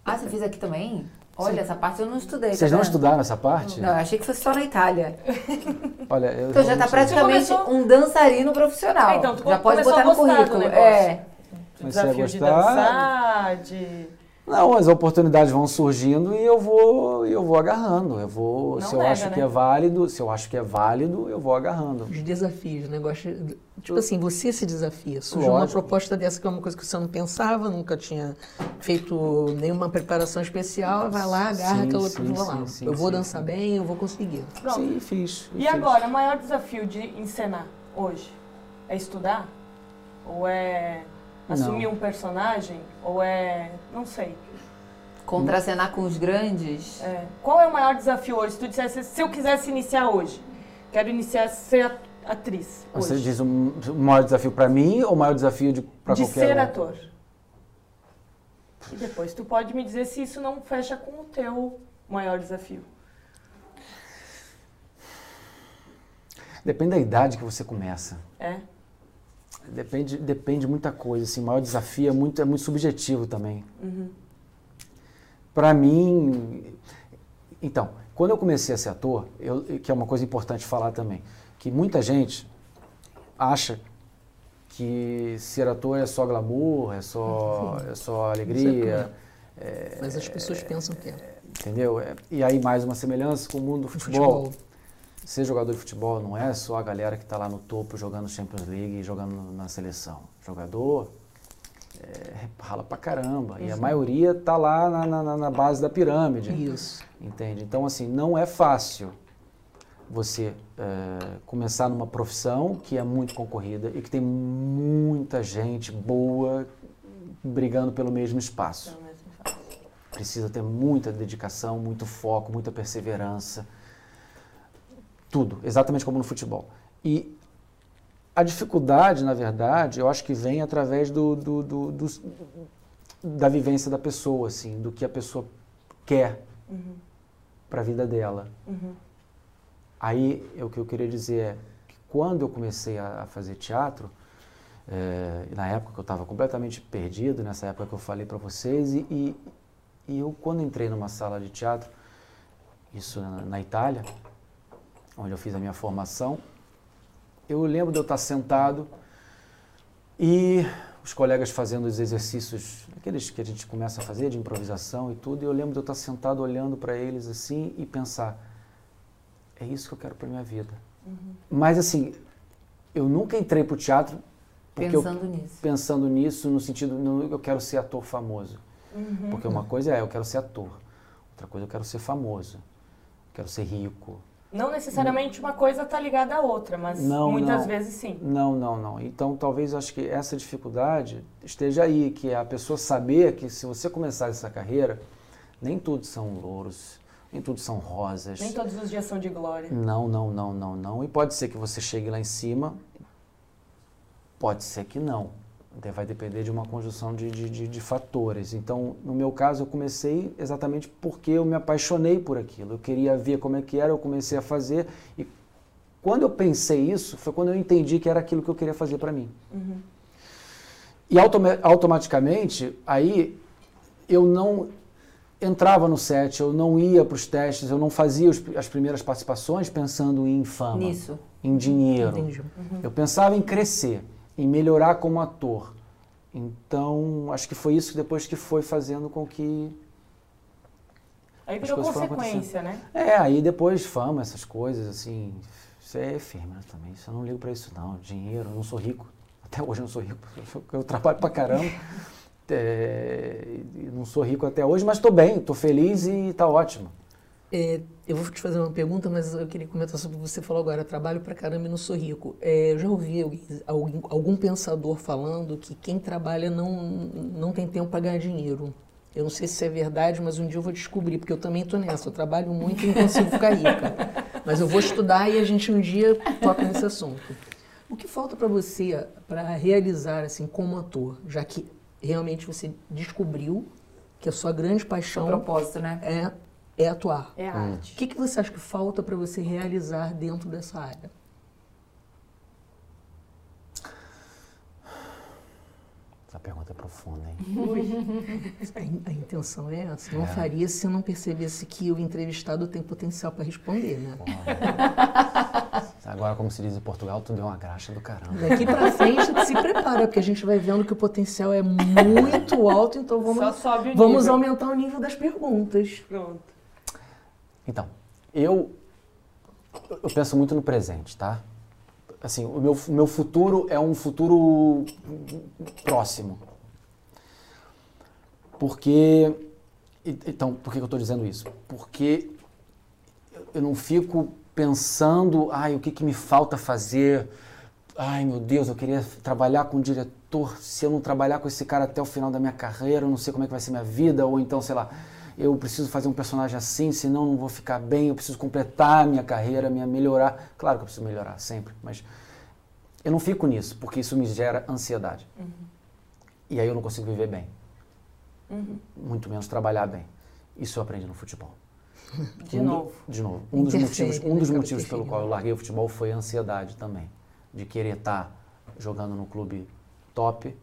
Ah, você fez aqui também? Olha, essa parte eu não estudei. tá Vocês não vendo? estudaram essa parte? Não, eu achei que fosse só na Itália. Olha, eu Então já tá realmente- praticamente começou- um dançarino profissional. Ah, então tu já pode botar a no gostar do currículo. negócio. É. Comecei a Desafio de gostar. dançar, de... Não, as oportunidades vão surgindo e eu vou, eu vou agarrando. Eu vou, Não se eu nega, acho que né? é válido, se eu acho que é válido, eu vou agarrando. Os desafios, o negócio. de- Tipo assim, você se desafia. Surgiu uma Lógico. proposta dessa que é uma coisa que você não pensava, nunca tinha feito nenhuma preparação especial, vai lá, agarra Sim, aquela sim, vou lá. sim, eu vou sim, dançar sim. bem, eu vou conseguir. Pronto. Sim, fiz. E fiz. agora, o maior desafio de encenar hoje é estudar? Ou é assumir Não. um personagem? Ou é. não sei. Contracenar com os grandes. É, Qual é o maior desafio hoje? Se tu dissesse, se eu quisesse iniciar hoje, quero iniciar a ser at- atriz. Você hoje, diz o maior desafio pra mim ou o maior desafio de para de qualquer ser um? ator. E depois tu pode me dizer se isso não fecha com o teu maior desafio. Depende da idade que você começa. É? Depende, depende de muita coisa. Assim, o maior desafio é muito, é muito subjetivo também. Pra mim, então, quando eu comecei a ser ator, eu, que é uma coisa importante falar também, que muita gente acha que ser ator é só glamour, é só, é só alegria, Mas as pessoas pensam que é. entendeu? É, E aí mais uma semelhança com o mundo do futebol. Futebol. Ser jogador de futebol não é só a galera que está lá no topo jogando Champions League e jogando na seleção. Jogador é, rala pra caramba. E a maioria tá lá na, na- na base da pirâmide. Isso. Entende? Então, assim, não é fácil você é, começar numa profissão que é muito concorrida e que tem muita gente boa brigando pelo mesmo espaço. É assim fácil. Precisa ter muita dedicação, muito foco, muita perseverança. Tudo, exatamente como no futebol. E a dificuldade, na verdade, eu acho que vem através do, do- do- dos- da vivência da pessoa, assim, do que a pessoa quer para a vida dela. Aí, o que eu queria dizer é que quando eu comecei a, a fazer teatro, é, na época que eu estava completamente perdido, nessa época que eu falei para vocês, e, e, e eu, quando entrei numa sala de teatro, isso na, na Itália, onde eu fiz a minha formação, eu lembro de eu estar sentado e os colegas fazendo os exercícios, aqueles que a gente começa a fazer de improvisação e tudo, e eu lembro de eu estar sentado olhando para eles assim e pensar, é isso que eu quero para minha vida. Mas assim, eu nunca entrei para o teatro porque eu- Pensando nisso. pensando nisso no sentido, no, eu quero ser ator famoso. Porque uma coisa é, eu quero ser ator. Outra coisa, eu quero ser famoso. Quero ser rico. Não necessariamente uma coisa tá ligada à outra, mas Não, muitas não. vezes sim. Não, não, não. Então, talvez eu acho que essa dificuldade esteja aí, que é a pessoa saber que se você começar essa carreira, nem tudo são louros, nem tudo são rosas. Nem todos os dias são de glória. Não, não, não, não, não. E pode ser que você chegue lá em cima, pode ser que não. Vai depender de uma conjunção de, de, de- de fatores. Então, no meu caso, eu comecei exatamente porque eu me apaixonei por aquilo. Eu queria ver como é que era, eu comecei a fazer. E quando eu pensei isso, foi quando eu entendi que era aquilo que eu queria fazer para mim. E automa- automaticamente, aí, eu não entrava no set, eu não ia para os testes, eu não fazia os- as primeiras participações pensando em fama, Nisso. em dinheiro. Entendi. Eu pensava em crescer, em melhorar como ator. Então, acho que foi isso depois que foi fazendo com que. Aí virou consequência, né? É, aí depois fama, essas coisas, assim. Isso é efêmero também. Isso eu não ligo pra isso, não. Dinheiro, eu não sou rico. Até hoje eu não sou rico. Eu, trabalho pra caramba. É, não sou rico até hoje, mas tô bem, tô feliz e tá ótimo. É, eu vou te fazer uma pergunta, mas eu queria comentar sobre o que você falou agora. Trabalho pra caramba e não sou rico. É, eu já ouvi alguém, algum pensador falando que quem trabalha não, não tem tempo para ganhar dinheiro. Eu não sei se é verdade, mas um dia eu vou descobrir, porque eu também estou nessa. Eu trabalho muito e não consigo ficar rica. Mas eu vou estudar e a gente um dia toca nesse assunto. O que falta para você para realizar assim como ator, já que realmente você descobriu que a sua grande paixão propósito, né? é, é atuar? É a Hum. arte. O que, que você acha que falta para você realizar dentro dessa área? Essa pergunta é profunda, hein? A, a intenção é essa. Não É. faria se eu não percebesse que o entrevistado tem potencial para responder, né? Agora, como se diz em Portugal, tu deu uma graxa do caramba. Daqui para frente, se prepara, porque a gente vai vendo que o potencial é muito alto, então Só vamos, sobe o vamos nível. aumentar o nível das perguntas. Pronto. Então, eu, eu penso muito no presente, tá? Assim, o meu, meu futuro é um futuro próximo. Porque. Então, por que eu estou dizendo isso? Porque eu- não fico pensando, ai, o que, que me falta fazer? Ai, meu Deus, eu queria trabalhar com diretor. Se eu não trabalhar com esse cara até o final da minha carreira, eu não sei como é que vai ser minha vida. Ou então, sei lá, eu preciso fazer um personagem assim, senão não vou ficar bem. Eu preciso completar a minha carreira, minha melhorar. Claro que eu preciso melhorar sempre, mas eu não fico nisso, porque isso me gera ansiedade. E aí eu não consigo viver bem. Muito menos trabalhar bem. Isso eu aprendi no futebol. De Um do- novo. de novo. Um dos motivos, um dos motivos pelo qual eu larguei o futebol foi a ansiedade também. De querer estar jogando num clube top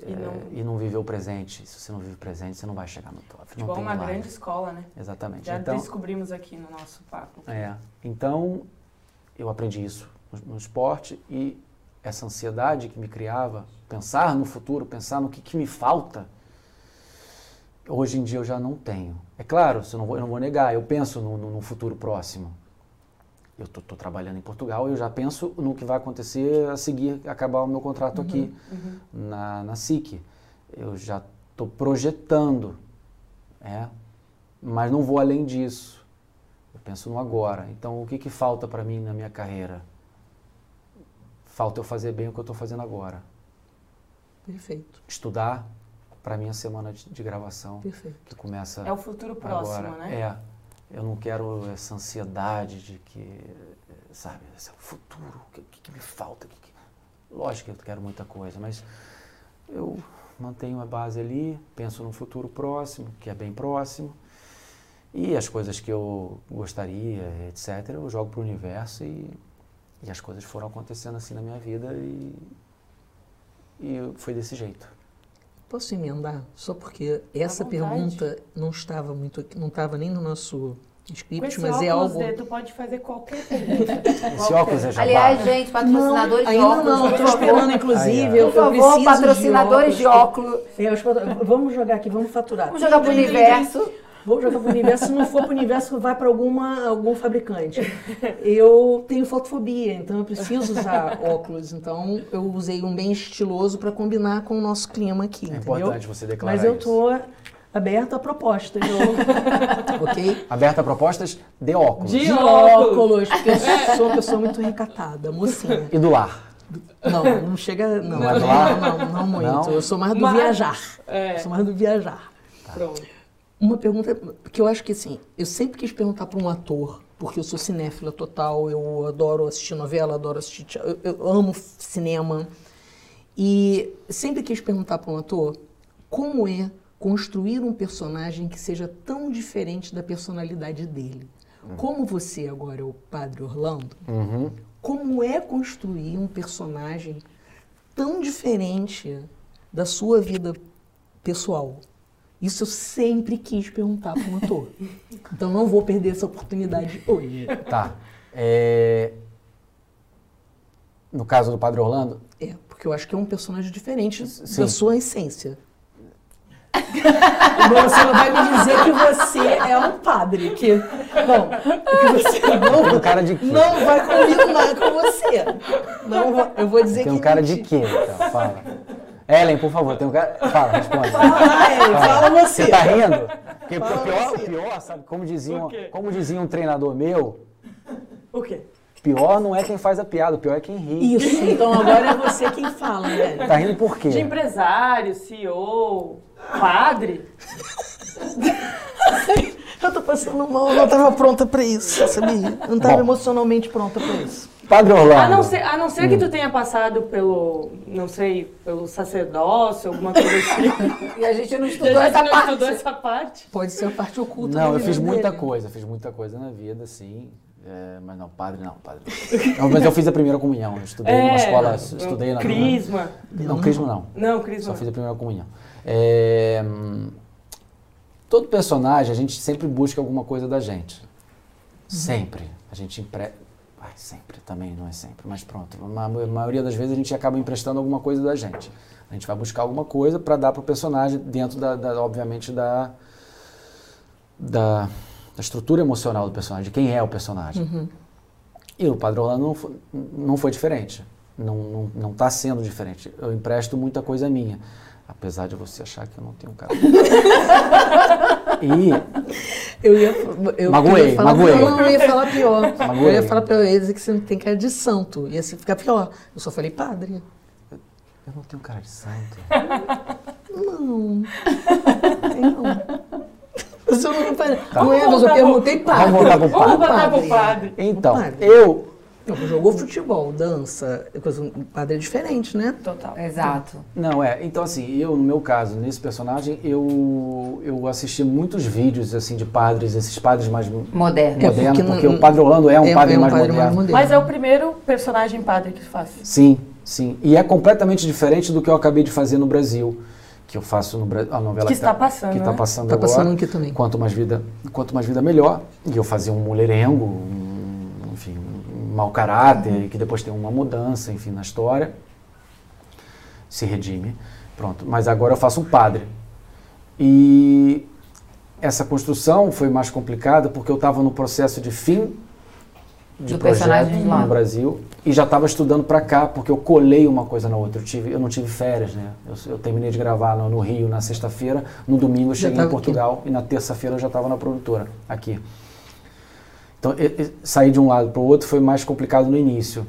E não- e não viver o presente. Se você não vive o presente, você não vai chegar no top. Não é uma milagre. grande escola, né? Exatamente. Já então, descobrimos aqui no nosso papo. é, então, eu aprendi isso no, no esporte e essa ansiedade que me criava, pensar no futuro, pensar no que, que me falta, hoje em dia eu já não tenho. É claro, eu não vou, eu não vou negar, eu penso no, no- no futuro próximo. Eu estou trabalhando em Portugal e eu já penso no que vai acontecer a seguir, acabar o meu contrato aqui na, na SIC. Eu já estou projetando, é, mas não vou além disso. Eu penso no agora. Então, o que, que falta para mim na minha carreira? Falta eu fazer bem o que eu estou fazendo agora. Perfeito, Estudar para a minha semana de, de gravação, perfeito. que começa É o futuro próximo, agora. né? É. Eu não quero essa ansiedade de que, sabe, esse é o futuro, o que, que, me falta? Que que- Lógico que eu quero muita coisa, mas eu mantenho a base ali, penso no futuro próximo, que é bem próximo, e as coisas que eu gostaria, etc., eu jogo para o universo e, e as coisas foram acontecendo assim na minha vida e, e foi desse jeito. Posso emendar? Só porque essa pergunta não estava muito aqui, não estava nem no nosso Com script, esse mas óculos, é algo. Dê, tu pode fazer qualquer pergunta. Esse óculos é jabá? Aliás, gente, patrocinadores de ainda óculos, não, estou esperando, inclusive. Eu, Por favor, preciso patrocinadores de óculos. É, os patro- vamos jogar aqui, vamos faturar. Vamos jogar pro universo. Vamos jogar pro universo. Se não for pro universo, vai para alguma algum fabricante. Eu tenho fotofobia, então eu preciso usar óculos. Então eu usei um bem estiloso para combinar com o nosso clima aqui, É entendeu? importante você declarar Mas eu isso. tô aberta a propostas, ok? Aberta a propostas de óculos. De De óculos. óculos, porque eu sou uma pessoa muito recatada, mocinha. E do lar. Não, não chega. Não, Não é do não, não, não muito. Não? Eu sou mais do Mas- viajar. É. Eu sou mais do viajar. Pronto. Uma pergunta que eu acho que assim, eu sempre quis perguntar para um ator, porque eu sou cinéfila total, eu adoro assistir novela, adoro assistir, eu, eu amo cinema. E sempre quis perguntar para um ator como é construir um personagem que seja tão diferente da personalidade dele. Como você agora é o Padre Orlando, Uhum. como é construir um personagem tão diferente da sua vida pessoal? Isso eu sempre quis perguntar para um ator. Então não vou perder essa oportunidade hoje. Tá. É, No caso do Padre Orlando, É, porque eu acho que é um personagem diferente Sim. da sua essência. Você não vai me dizer que você é um padre, que não, que você tem um não, cara de quê? não vai combinar com você. Não, vou- eu vou dizer Tem que um cara de quê, então? Fala. Ellen, por favor, tem um cara. Fala, responde. Ai, fala você. Você tá rindo? Porque o Fala pior, o pior, sabe, como dizia, um, como dizia um treinador meu, O quê? pior não é quem faz a piada, o pior é quem ri. Isso, então agora é você quem fala, né? Tá rindo por quê? De empresário, CEO, padre. Eu tô passando mal, eu não tava pronta pra isso, sabia? Eu não tava Bom. emocionalmente pronta pra isso. Padre Orlando. A não ser, a não ser que Hum. tu tenha passado pelo, não sei, pelo sacerdócio, alguma coisa assim. E a gente não estudou a gente essa não parte. estudou essa parte. Pode ser a parte oculta Não, eu fiz muita dele. coisa, fiz muita coisa na vida, sim. É, mas não, padre não, padre. não. Mas eu fiz a primeira comunhão, eu estudei numa escola, estudei na. É, Crisma. Não, crisma não. Não, Só crisma. fiz a primeira comunhão. É, todo personagem, a gente sempre busca alguma coisa da gente. Sempre. A gente empre... Ai, sempre também, não é sempre, mas pronto. A ma- maioria das vezes a gente acaba emprestando alguma coisa da gente. A gente vai buscar alguma coisa para dar para o personagem dentro, da, da- obviamente, da, da, da estrutura emocional do personagem, quem é o personagem. E o Padre Orlando não foi, não foi diferente. Não está não, não tá sendo diferente. Eu empresto muita coisa minha. Apesar de você achar que eu não tenho cara. e Eu ia, eu Magoei, eu ia falar, magoei. Não, eu ia falar pior. Magoei. Eu ia falar pior, eu ia dizer que você não tem cara de santo. Ia se ficar pior. Eu só falei padre. eu não tenho cara de santo. Não. Tem não. Mas eu não, Tá. não é, mas eu voltar perguntei padre. Vamos voltar pro Vamos padre. botar pro padre. Então, Padre. eu. Não, jogou futebol, dança, coisa, um padre é diferente, né? Total. Exato. Não, é. Então, assim, eu, no meu caso, nesse personagem, eu, eu assisti muitos vídeos, assim, de padres, esses padres mais Moderno. É, modernos, porque porque, não- o Padre Orlando é um padre, mais, moderno. Mas é o primeiro personagem padre que faz. Sim, sim. E é completamente diferente do que eu acabei de fazer no Brasil, que eu faço no Brasil, a novela Que está passando, que está né? passando Tá agora. passando aqui também. Quanto mais vida, quanto mais vida melhor. E eu fazia um mulherengo, um, um mau caráter, Uhum. e que depois tem uma mudança, enfim, na história. Se redime. Pronto. Mas agora eu faço um padre. E essa construção foi mais complicada porque eu estava no processo de fim de Do projeto no Brasil e já estava estudando para cá porque eu colei uma coisa na outra. Eu, tive, eu não tive férias, né? Eu, eu terminei de gravar no, no Rio na sexta-feira, no domingo eu cheguei em Portugal e na terça-feira eu já estava na produtora aqui. Então, sair de um lado para o outro foi mais complicado no início.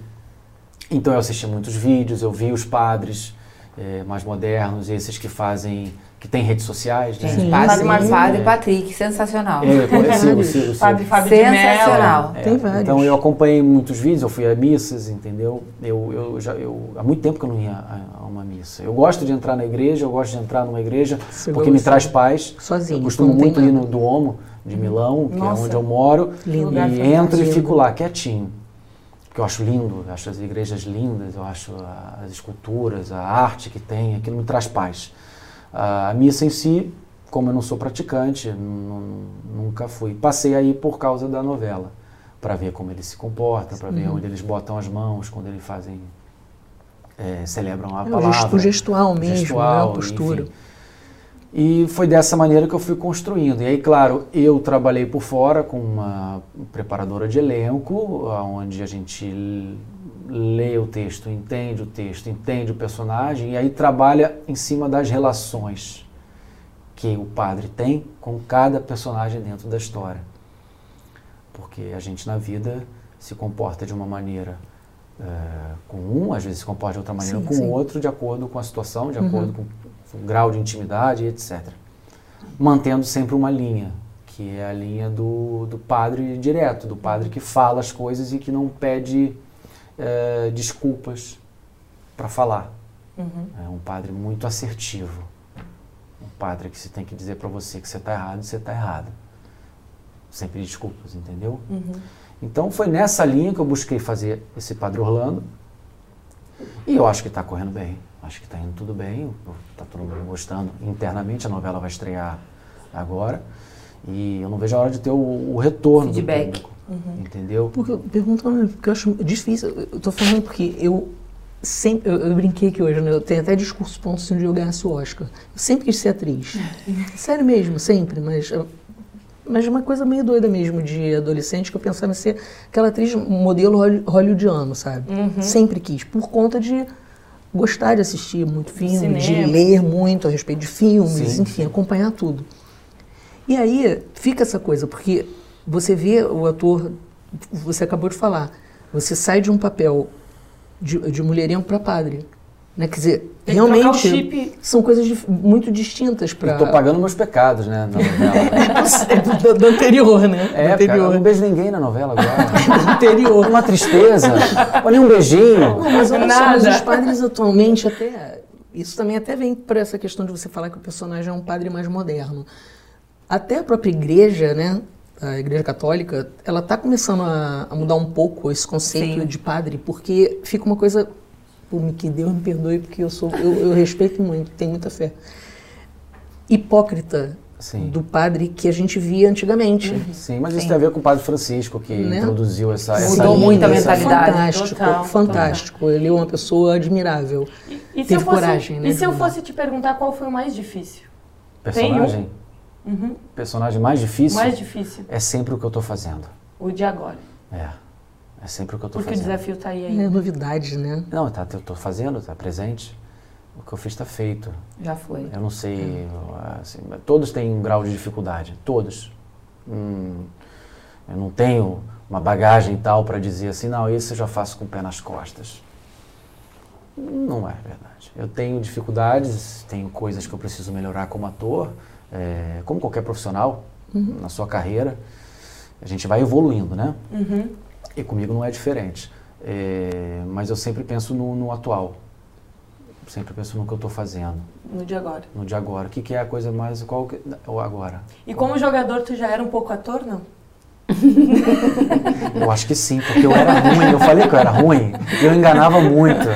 Então, eu assisti muitos vídeos, eu vi os padres eh, mais modernos, esses que fazem, que têm redes sociais, né? Sim, padre, sim. padre É. Patrick, sensacional. É, eu sigo, sigo, sigo. Padre Fábio. Sensacional. É, Tem vários. Então eu acompanhei muitos vídeos, eu fui a missas, entendeu? Eu, eu já, eu, há muito tempo que eu não ia a, a uma missa. Eu gosto de entrar na igreja, eu gosto de entrar numa igreja Você porque me traz paz. Sozinho, Eu costumo tem muito ir no Duomo de Milão, que Nossa. é onde eu moro, Lindo. E entro e fico lá quietinho. Porque eu acho lindo, eu acho as igrejas lindas, eu acho as esculturas, a arte que tem, aquilo me traz paz. A missa em si, como eu não sou praticante, nu- nunca fui. Passei aí por causa da novela, para ver como ele se comporta, para ver onde eles botam as mãos, quando eles fazem, eh, celebram a É, o, palavra. o gestual mesmo, gestual, né? a postura. enfim. E foi dessa maneira que eu fui construindo. E aí, claro, eu trabalhei por fora com uma preparadora de elenco, onde a gente lê o texto, entende o texto, entende o personagem, e aí trabalha em cima das relações que o padre tem com cada personagem dentro da história. Porque a gente na vida se comporta de uma maneira eh, com um, às vezes se comporta de outra maneira Sim, com o outro, de acordo com a situação, de Uhum. acordo com o grau de intimidade, etc. Mantendo sempre uma linha, que é a linha do, do padre direto, do padre que fala as coisas e que não pede eh, desculpas para falar. É um padre muito assertivo. Um padre que se tem que dizer para você que você está errado, você está errado. Sem pedir desculpas, entendeu? Então foi nessa linha que eu busquei fazer esse Padre Orlando. E eu acho que está correndo bem. Acho que está indo tudo bem. Está todo mundo gostando. Internamente a novela vai estrear agora. E eu não vejo a hora de ter o, o retorno Feedback. do público. Entendeu? Porque eu pergunto, porque eu acho difícil. Eu tô falando porque eu sempre. Eu, eu brinquei que hoje, né, eu tenho até discurso ponto se um dia eu ganhasse o Oscar. Eu sempre quis ser atriz. Sério mesmo, sempre, mas. Mas uma coisa meio doida mesmo de adolescente que eu pensava em ser aquela atriz modelo holly- hollywoodiano, sabe? Sempre quis, por conta de gostar de assistir muito filme, de Cinema. ler muito a respeito de filmes, Sim, enfim, acompanhar tudo. E aí fica essa coisa, porque você vê o ator, você acabou de falar, você sai de um papel de, de mulherengo para padre. Né? Quer dizer, Tem realmente chip. são coisas dif- muito distintas para. tô pagando meus pecados, né? Na novela. do, do anterior, né? do É, cara, eu anterior. não beijo ninguém na novela agora. do anterior. Uma tristeza. Olha um beijinho. Não, mas olha só, Nada. mas os padres atualmente até. Isso também até vem para essa questão de você falar que o personagem é um padre mais moderno. Até a própria igreja, né? A igreja católica, ela está começando a, a mudar um pouco esse conceito Sim. de padre, porque fica uma coisa. Pô, me- que Deus me perdoe, porque eu sou. Eu, eu respeito muito, tenho muita fé. Hipócrita Sim. do padre que a gente via antigamente. Sim, mas isso Sim. tem a ver com o Padre Francisco, que Né? introduziu essa, essa Mudou linha, muito a essa- mentalidade. Fantástico, Total, fantástico. Ele é uma pessoa admirável. E, e se Teve eu fosse, coragem, né, E se eu fosse te perguntar qual foi o mais difícil? Personagem? Uhum. Personagem mais difícil Mais difícil. é sempre o que eu tô fazendo. O de agora. É. É sempre o que eu tô Porque o fazendo. desafio tá aí É ainda. novidade, né? Não, tá, eu tô fazendo, tá presente. O que eu fiz tá feito. Já foi. Eu não sei, assim, todos têm um grau de dificuldade, todos. Hum, eu não tenho uma bagagem tal para dizer assim, não, isso eu já faço com o pé nas costas. Não é verdade. Eu tenho dificuldades, tenho coisas que eu preciso melhorar como ator, é, como qualquer profissional na sua carreira. A gente vai evoluindo, né? Uhum. E comigo não é diferente. É, mas eu sempre penso no, no atual. Sempre penso no que eu estou fazendo, No de agora. no de agora. O que, que é a coisa mais. Qual que, o agora? E como jogador, tu já era um pouco ator, não? Eu acho que sim, porque eu era ruim. Eu falei que eu era ruim. Eu enganava muito.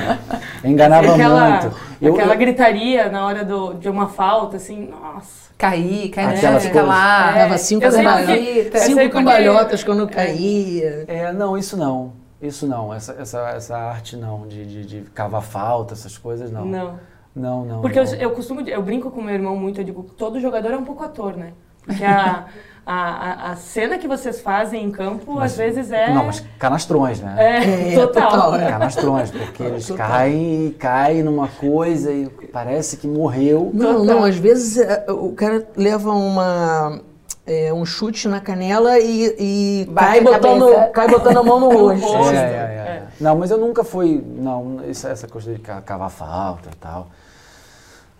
Eu enganava aquela, muito. Eu, aquela eu- gritaria na hora do, de uma falta, assim, nossa. Cair, cair no chão, Aquelas fica coisas. lá. É, Dava cinco eu sei cambalhotas. eu Cinco cambalhotas quando caía. é, não, isso não. Isso não. Essa, essa, essa arte não. De, de, de cavar falta, essas coisas não. Não. Não, não. Porque eu, não. eu costumo, eu brinco com meu irmão muito, eu digo, todo jogador é um pouco ator, né? Porque a, a, a, cena que vocês fazem em campo, Mas- às vezes é... Não, mas canastrões, né? É, É, total. total, é. Canastrões, porque eles Total. caem e caem numa coisa e parece que morreu. Não, Total. não, às vezes é, o cara leva uma. é, um chute na canela e, e cai, botando, cabeça. cai botando a mão no rosto. É, é, É. é. Não, mas eu nunca fui. Não, essa, essa coisa de ca- cavar falta e tal.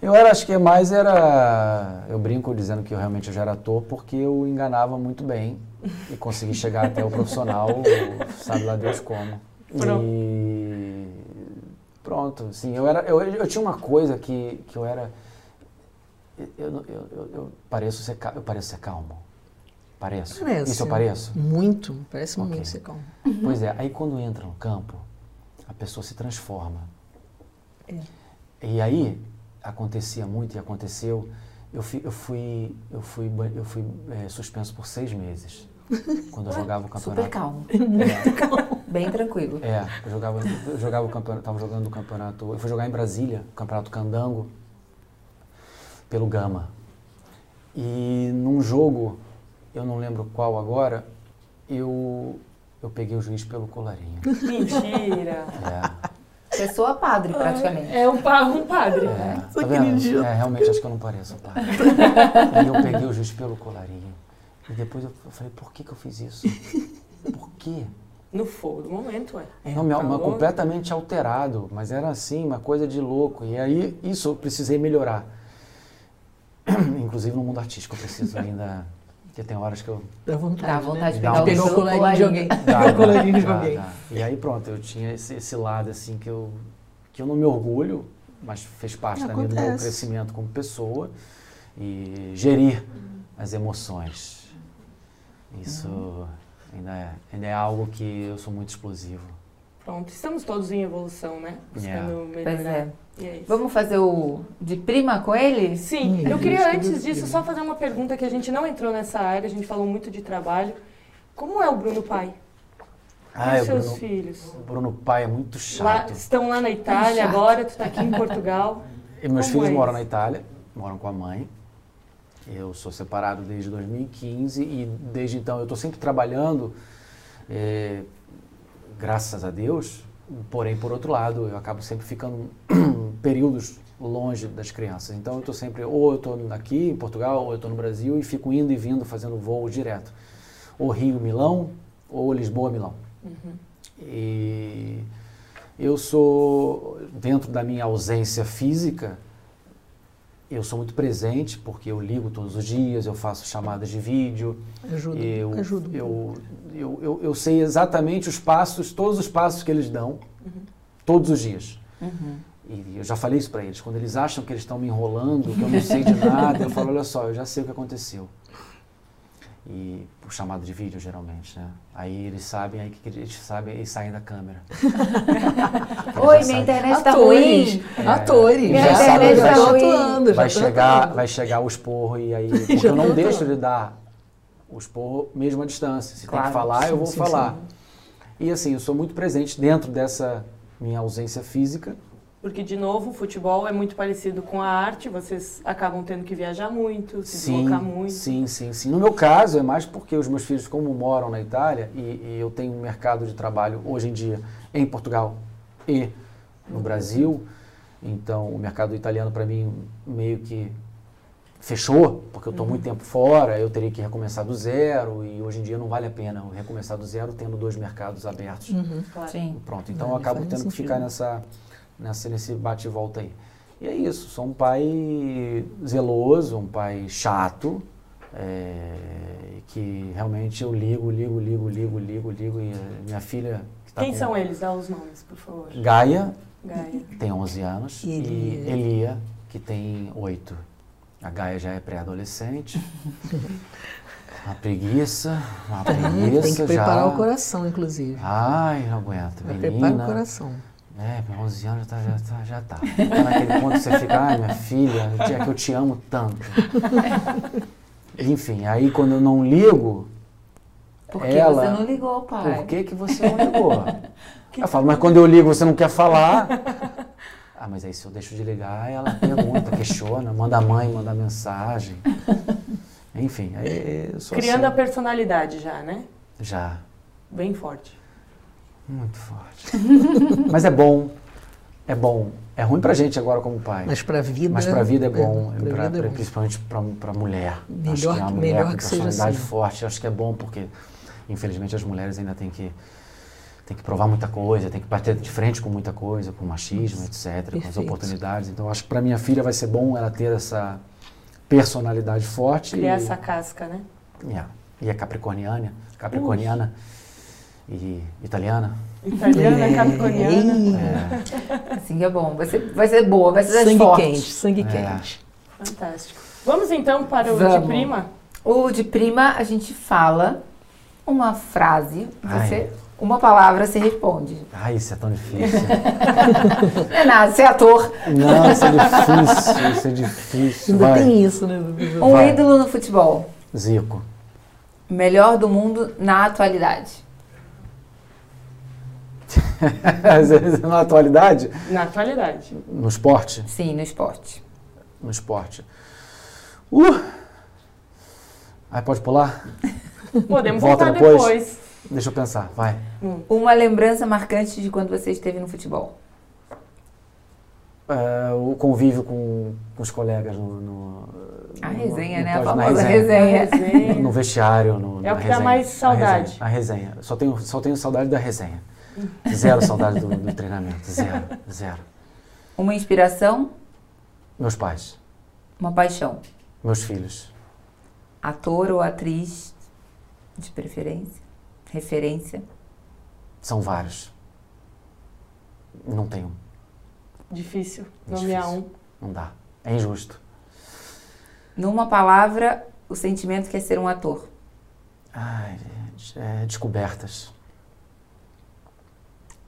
Eu era, acho que mais era. Eu brinco dizendo que eu realmente já era ator porque eu enganava muito bem e consegui chegar até o profissional, sabe lá Deus como. Pronto. E pronto, assim, eu era. Eu, eu tinha uma coisa que, que eu era. Eu, eu, eu, eu pareço ser, eu pareço ser calmo. Pareço. Parece. Isso eu pareço? Muito, parece Ok. muito ser calmo. Pois é, aí quando entra no campo, a pessoa se transforma. É. E aí acontecia muito e aconteceu. Eu fui, eu fui, eu fui, eu fui eh, suspenso por seis meses quando eu jogava o campeonato. Super calmo. É, Bem tranquilo. é, eu jogava, eu jogava o campeonato, tava jogando o campeonato. Eu fui jogar em Brasília, o campeonato Candango, pelo Gama. E num jogo, eu não lembro qual agora, eu eu peguei o juiz pelo colarinho. Mentira. É. Pessoa padre, praticamente. É um, pa- um padre. É, tá vendo? É, realmente acho que eu não pareço, pai. e eu peguei o juiz pelo colarinho. E depois eu falei, por que, que eu fiz isso? Por quê? No fogo do momento, ué. não, me, calor. mas completamente alterado, mas era assim, uma coisa de louco. E aí, isso eu precisei melhorar. Inclusive no mundo artístico eu preciso ainda. Porque tem horas que eu. Dá vontade. Dá vontade de Dá pegar um- o Pegar o colarinho de alguém. Dá, o dá, colarinho de dá, alguém. dá. E aí pronto, eu tinha esse, esse lado assim que eu, que eu não me orgulho, mas fez parte também do meu crescimento como pessoa e gerir as emoções. Isso ainda, é, ainda é algo que eu sou muito explosivo. Pronto, estamos todos em evolução, né? Buscando Pois melhorar. é. E é isso. Vamos fazer o de prima com ele? Sim, Hum, eu queria antes disso só fazer uma pergunta que a gente não entrou nessa área, a gente falou muito de trabalho. Como é o Bruno pai? Ah, e o os seus Bruno, filhos? o Bruno Pai é muito Lá, chato. estão lá na Itália agora, tu tá aqui em Portugal. E meus Como filhos é moram na Itália, moram com a mãe. Eu sou separado desde 2015 e desde então eu estou sempre trabalhando, eh, graças a Deus. Porém, por outro lado, eu acabo sempre ficando períodos longe das crianças. Então, eu estou sempre, ou eu estou aqui em Portugal, ou eu estou no Brasil e fico indo e vindo fazendo voo direto. Ou Rio-Milão, ou Lisboa-Milão. E eu sou, dentro da minha ausência física, eu sou muito presente, porque eu ligo todos os dias, eu faço chamadas de vídeo, Ajuda. eu, ajuda. eu, eu, eu, eu sei exatamente os passos, todos os passos que eles dão, todos os dias. Uhum. E eu já falei isso para eles. Quando eles acham que eles estão me enrolando, que eu não sei de nada, eu falo, olha só, eu já sei o que aconteceu. E por chamado de vídeo, geralmente, né? Aí eles sabem, aí que eles sabem e saem da câmera. Oi, minha internet tá Atores, ruim. É. atores, Minha já internet sabem, já tá atuando, vai estão chegar, atuando. vai chegar o esporro e aí, porque Já eu não tô deixo atuando. de dar o esporro mesmo à distância. Se tem Claro, que falar, eu sim, vou sim, falar. E assim, eu sou muito presente dentro dessa minha ausência física. Porque, de novo, o futebol é muito parecido com a arte, vocês acabam tendo que viajar muito, se Sim, deslocar muito. sim, sim, sim. No meu caso, é mais porque os meus filhos, como moram na Itália, e, e eu tenho um mercado de trabalho hoje em dia em Portugal e no Brasil, então o mercado italiano para mim meio que fechou, porque eu estou muito tempo fora, eu teria que recomeçar do zero, e hoje em dia não vale a pena eu recomeçar do zero tendo dois mercados abertos. Uhum. Claro. Sim. Pronto, então Não, eu acabo tendo que sentido. ficar nessa, nessa, nesse bate e volta aí. E é isso, sou um pai zeloso, um pai chato, é, que realmente eu ligo, ligo, ligo, ligo, ligo, ligo, e minha filha... Que tá Quem com são eles? Dá os nomes, por favor. Gaia, Gaia. tem 11 anos, E e Elia. Que tem 8. A Gaia já é pré-adolescente. Uma preguiça, uma preguiça tem que preparar já. o coração, inclusive. Ai, não aguento. Menina, preparar o coração. É, com 11 anos já tá, já tá, já tá. Tá naquele ponto que você fica, ai, minha filha, é que eu te amo tanto. Enfim, aí quando eu não ligo, Por que Ela- você não ligou, pai? por que que você não ligou? Eu falo, mas quando eu ligo você não quer falar? Ah, mas aí se eu deixo de ligar, ela pergunta, questiona, manda a mãe, manda mensagem. Enfim, aí eu sou Criando a assim. personalidade já, né? Já, Bem forte. Muito forte. Mas é bom, é bom. É ruim pra gente agora como pai. Mas pra vida. Mas pra vida é bom, pra pra- vida é pra- bom. principalmente pra, pra mulher. Melhor acho que é uma que- mulher melhor com que seja personalidade assim. forte, acho que é bom porque, infelizmente, as mulheres ainda têm que, têm que provar muita coisa, têm que bater de frente com muita coisa, com machismo, etc., com as Perfeito. oportunidades. Então, acho que pra minha filha vai ser bom ela ter essa personalidade forte. Criar e, essa casca, né? Yeah. e é capricorniana, capricorniana e italiana. Italiana, É, capricorniana. É, Assim é bom. Vai ser, vai ser boa, vai ser Sangue fortes. quente, sangue É. quente. Fantástico. Vamos então para o de Vamos. prima? O de prima, a gente fala uma frase, Ai. você, uma palavra, você responde. ai, isso é tão difícil. Não é nada, você é ator. Não, isso é difícil, isso é difícil. Ainda Vai. tem isso, né? Um Vai. ídolo no futebol. Zico. Melhor do mundo na atualidade. Na atualidade, Na atualidade. no esporte, Sim, no esporte. no esporte. Uh! Aí pode pular? Podemos Volta voltar depois? depois. Deixa eu pensar, vai. Uma lembrança marcante de quando você esteve no futebol. É, o convívio com, com os colegas no... no A no- resenha, no né? A famosa resenha. resenha. Resenha. No vestiário, no, É o que dá resenha. mais A saudade. resenha, A resenha. Só tenho, só tenho saudade da resenha. Zero saudade do, do treinamento. Zero, zero. Uma inspiração, Meus pais, uma paixão. meus filhos. Ator ou atriz de preferência, referência. São vários. Não tenho. Difícil É nomear um. Não dá. É injusto. Numa palavra, o sentimento que é ser um ator. Ai, é, descobertas.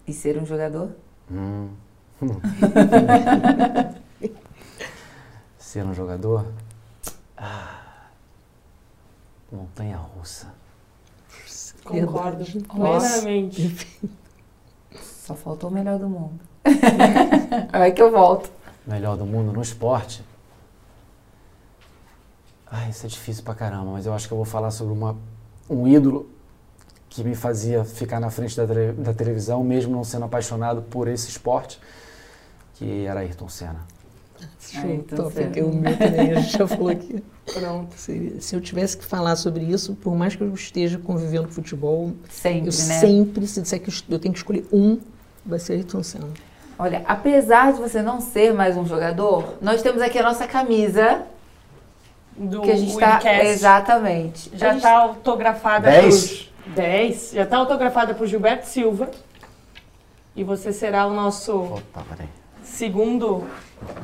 E ser um jogador? Hum. Ser um jogador? Ah. Montanha russa. Concordo plenamente. Só faltou o melhor do mundo. Aí que eu volto. Melhor do mundo no esporte? Ai, isso é difícil pra caramba, mas eu acho que eu vou falar sobre uma, um ídolo que me fazia ficar na frente da, da televisão, mesmo não sendo apaixonado por esse esporte, que era Ayrton Senna. Chuta, porque é já aqui. Pronto. Se, se, eu tivesse que falar sobre isso, por mais que eu esteja convivendo com futebol, sempre, eu né? sempre, se disser que eu tenho que escolher um, vai ser Ayrton Senna. Olha, apesar de você não ser mais um jogador, nós temos aqui a nossa camisa do que a gente está exatamente já está autografada 10? 10. Já está autografada por Gilberto Silva. E você será o nosso Opa, peraí. segundo.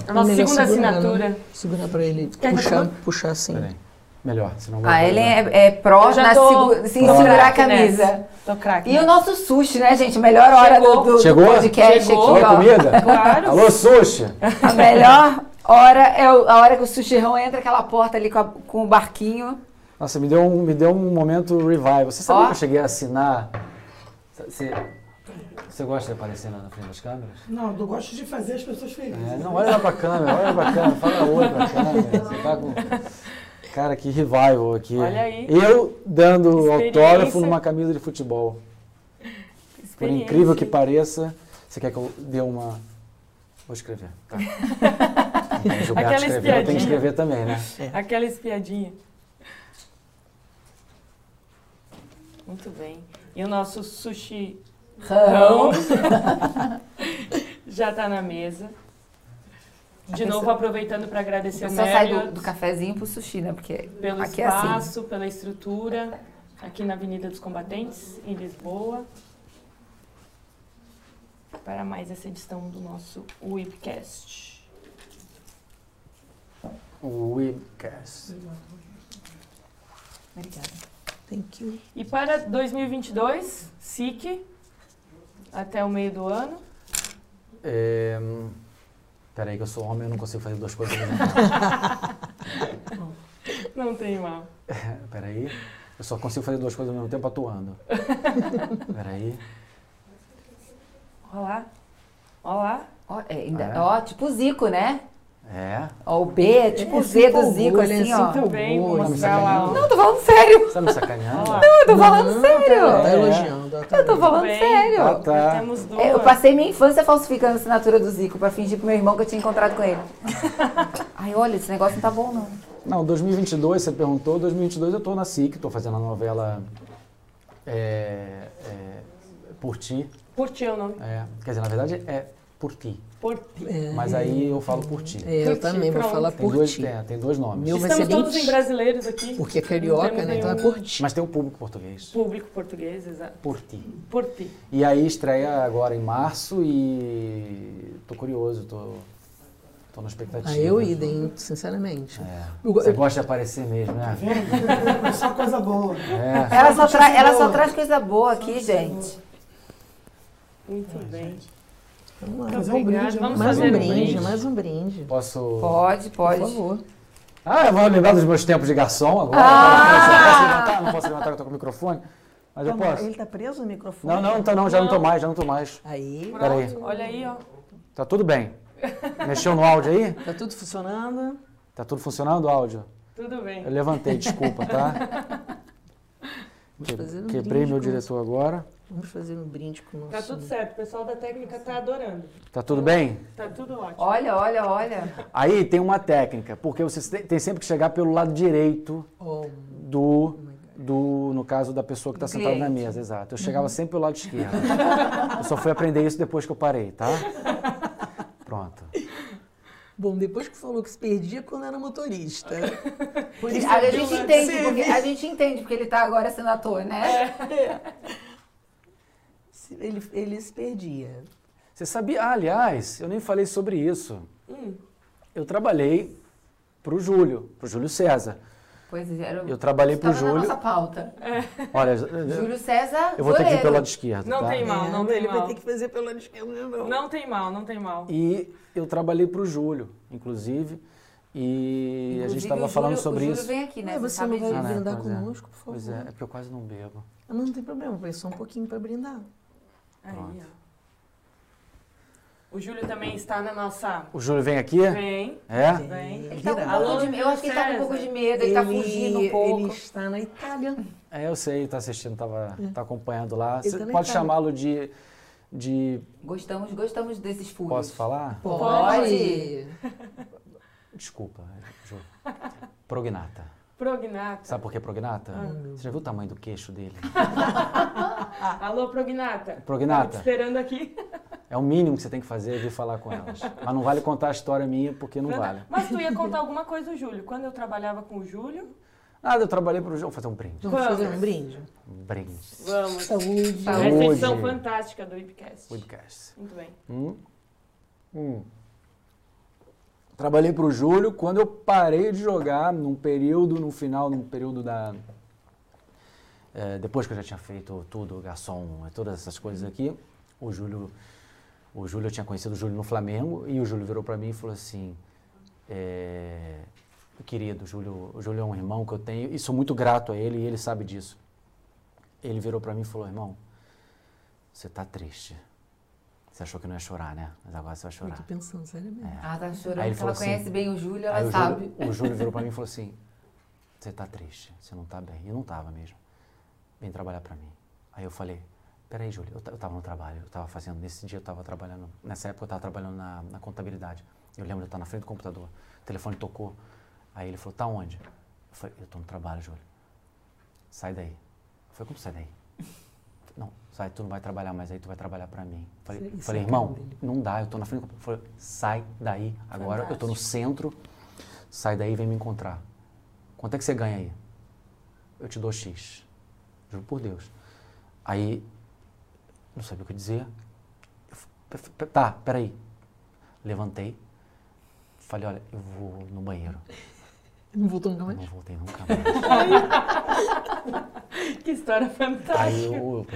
A nossa Melhor segunda segurar, assinatura. né? Segurar pra ele Quer puxar, puxar assim. Peraí. Melhor, senão A vai- Ellen é, é pró na tô- segu- sim, tô segurar a camisa. nessa. Tô craque. E o nosso sushi, né, gente? Melhor hora do, Chegou. do, do Chegou? podcast Chegou. aqui, ó. comida? Claro. Alô, sushi? A melhor hora é o- a hora que o sushirão entra aquela porta ali com, a- com o barquinho. Nossa, me deu um, me deu um momento revival. Você sabia Ó. que eu cheguei a assinar? Você, você gosta de aparecer lá na frente das câmeras? Não, eu gosto de fazer as pessoas felizes. É, não, olha lá pra câmera, olha pra câmera, fala oi pra câmera. Você tá com... Cara, que revival aqui. Olha aí. Eu dando autógrafo numa camisa de futebol. Por incrível que pareça, você quer que eu dê uma. Vou escrever. Tá. Aquela eu tenho que escrever também, né? Aquela espiadinha. Muito bem. E o nosso sushi Rão. já está na mesa. De novo, aproveitando para agradecer O o sai Marriott do, do cafezinho pro sushi, né? Porque pelo aqui é assim. espaço, pela estrutura, aqui na Avenida dos Combatentes, em Lisboa. Para mais essa edição do nosso Webcast. O Webcast. Obrigada. Thank you. E para 2022, SIC, até o meio do ano. É... Peraí, que eu sou homem, eu não consigo fazer duas coisas ao mesmo tempo. Não tem mal. Peraí. Eu só consigo fazer duas coisas ao mesmo tempo atuando. Peraí. Olha lá. Olha lá. Ó, é, ainda- É. ó, tipo Zico, né? É. Ó, o B é tipo o É, Z do Zico, é assim, ó. assim Muito bem, vou boa, mostrar lá. ó. Não, tô falando sério. Você tá me sacaneando? Lá. Eu tô falando sério. Ela tá É. elogiando. tá Eu tô falando Bem. sério. Ah, tá. Temos duas. É, Eu passei minha infância falsificando a assinatura do Zico pra fingir pro meu irmão que eu tinha encontrado com ele. Ai, olha, esse negócio não tá bom, não. Não, 2022, você perguntou. 2022 eu tô na SIC, tô fazendo a novela é, é, Por Ti. Por ti o nome. É, quer dizer, na verdade é Por Ti. Por ti. É, Mas aí eu falo Por Ti. é, eu Por ti, também vou pronto. falar Tem, por dois, ti. é, tem dois nomes. Meu Estamos todos em brasileiros aqui. Porque é carioca, né? Então é por ti. Mas tem o público português. Público português, exato. Por Ti. Por ti. E aí estreia agora em março e tô curioso, tô, tô na expectativa. Ah, eu idem, sinceramente. É. Eu- Você gosta de aparecer mesmo, né? Só coisa boa. É. Ela só, tra- ela só traz coisa boa aqui, gente. Muito bem. Vamos lá. Fazer um brinde. Vamos Mais fazer um brinde, brinde. mais um brinde. Posso. Pode, Por pode. favor. Ah, eu vou lembrar dos meus tempos de garçom agora. Ah! Não posso levantar, não posso levantar que eu tô com o microfone. Mas eu Tá, posso. Ele tá preso no microfone? Não, não, não tô não, já não tô Não. mais, já não tô mais. Aí, Peraí. Olha aí, ó. Tá tudo bem. Mexeu no áudio aí? tá tudo funcionando. Tá tudo funcionando o áudio? Tudo bem. Eu levantei, desculpa, tá? Vamos Que- fazer um Quebrei brinde meu diretor agora. Vamos fazer um brinde com o nosso... Tá tudo certo. O pessoal da técnica tá adorando. Tá tudo bem? Tá tudo ótimo. Olha, olha, olha. Aí tem uma técnica, porque você tem- sempre que chegar pelo lado direito Oh, do, do no caso da pessoa que está Do sentada na mesa, exato. Eu chegava sempre pelo lado esquerdo. Eu só fui aprender isso depois que eu parei, tá? Pronto. Bom, depois que falou que se perdia quando era motorista. Por isso A eu gente entende, porque, a gente entende porque ele tá agora sendo ator, né? Ele, ele se perdia. Você sabia? Ah, aliás, eu nem falei sobre isso. Hum. Eu trabalhei pro Júlio, pro Júlio César. Pois é, era, Eu trabalhei pro estava na Júlio. nossa pauta. Olha, Júlio César eu vou ter que ir pelo lado esquerdo, Não tá? tem mal, não tem ele mal. vai ter que fazer pelo lado esquerdo de novo. Não tem mal, não tem mal. E eu trabalhei pro Júlio, inclusive. E a gente Inclusive, estava o falando sobre o Júlio isso. vem aqui, né? Não, Você não vai. Ah, né? brindar Pois é. conosco, por favor. Pois é, é porque eu quase não bebo. Não, não tem problema, vai só um pouquinho pra brindar. Pronto. O Júlio também está na nossa. O Júlio vem aqui? Vem, É? vem. Ele tá com um Alô, pouco de, eu acho que ele tá com um pouco de medo, ele, tá fugindo um pouco. Ele está na Itália. É, eu sei, tá assistindo, tava, tá acompanhando lá. Você também pode tá. chamá-lo de, de. Gostamos, gostamos desses furos. Posso falar? Pode. Desculpa, Júlio. Prognata. Prognata. Sabe por que prognata? Você já viu o tamanho do queixo dele? Alô, Prognata. Prognata, te esperando aqui. é o mínimo que você tem que fazer é vir falar com elas. Mas não vale contar a história minha, porque não vale. Mas tu ia contar alguma coisa do Júlio. Quando eu trabalhava com o Júlio. Nada, eu trabalhei pro Júlio. Vou fazer um brinde. Vamos Vamos. fazer um brinde? Um brinde. Vamos. Saúde. Saúde. Essa edição fantástica do Webcast. Webcast. Muito bem. Hum. Hum. Trabalhei para o Júlio quando eu parei de jogar num período, no final, num período da. é, depois que eu já tinha feito tudo, garçom, todas essas coisas aqui, o Júlio, o Júlio eu tinha conhecido o Júlio no Flamengo e o Júlio virou para mim e falou assim: é, querido, Júlio, o Júlio é um irmão que eu tenho e sou muito grato a ele e ele sabe disso. Ele virou para mim e falou: irmão, você tá triste. Você achou que não ia chorar, né? Mas agora você vai Eu chorar. tô pensando seriamente. Ah, tá chorando, Aí ele porque falou ela assim- conhece bem o Júlio, ela o sabe. Júlio, o Júlio virou pra mim e falou assim: Você tá triste, você não tá bem. E eu não tava mesmo. Vem trabalhar pra mim. Aí eu falei: Peraí, Júlio, eu, eu tava no trabalho, eu tava fazendo. Nesse dia eu tava trabalhando, nessa época eu tava trabalhando na, na contabilidade. Eu lembro de eu estar na frente do computador. O telefone tocou. Aí ele falou: Tá onde? Eu falei: Eu tô no trabalho, Júlio. Sai daí. Eu falei: Como sai daí? Não, sai, tu não vai trabalhar mais aí, tu vai trabalhar pra mim. Falei, Isso- falei é cara irmão, dele. não dá, eu tô na frente. Falei, sai daí, agora eu tô no centro, sai daí e vem me encontrar. Quanto é que você ganha aí? Eu te dou X. Juro por Deus. Aí, não sabia o que dizer. Eu Tá, peraí. Levantei. Falei, olha, eu vou no banheiro. Não voltou nunca mais? Não voltei nunca mais. Que história fantástica. Aí o,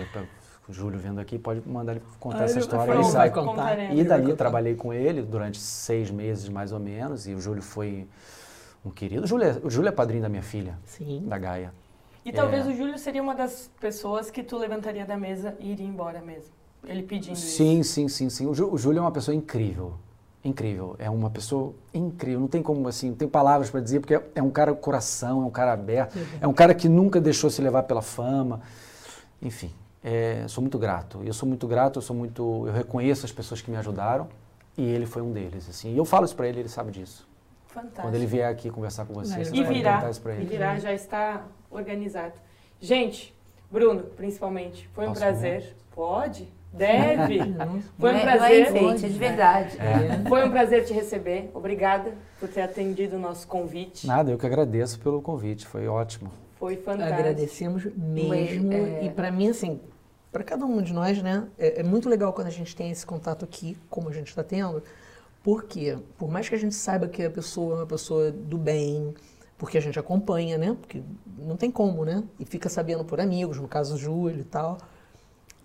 Júlio vendo aqui pode mandar ele contar Ah, essa história. Ele sai. contar. Contaremos. E dali contar. trabalhei com ele durante seis meses mais ou menos. E o Júlio foi um querido. O Júlio é, o Júlio é padrinho da minha filha, Sim. da Gaia. E talvez É. o Júlio seria uma das pessoas que tu levantaria da mesa e iria embora mesmo. Ele pedindo isso. Sim, sim, sim, sim. O, Jú- o Júlio é uma pessoa incrível. Incrível. É uma pessoa incrível. Não tem como, assim, não tem palavras para dizer, porque é- é um cara coração, é um cara aberto, é um cara que nunca deixou se levar pela fama. Enfim, é, sou muito grato. Eu sou muito grato, eu sou muito. Eu reconheço as pessoas que me ajudaram e ele foi um deles. Assim. E eu falo isso para ele, ele sabe disso. Fantástico. Quando ele vier aqui conversar com você, Vai, você E pode virá, isso para e ele. virá, já está organizado. Gente, Bruno, principalmente, foi um Posso prazer. Pode? Deve. Foi um é, não é prazer. enfeite, é de verdade. Foi um prazer te receber. Obrigada por ter atendido o nosso convite. Nada, eu que agradeço pelo convite, foi ótimo. Foi fantástico. Agradecemos mesmo. é. E pra mim, assim, pra cada um de nós, né, é, é muito legal quando a gente tem esse contato aqui, como a gente está tendo, porque, por mais que a gente saiba que a pessoa é uma pessoa do bem, porque a gente acompanha, né, porque não tem como, né, e fica sabendo por amigos, no caso o Júlio e tal,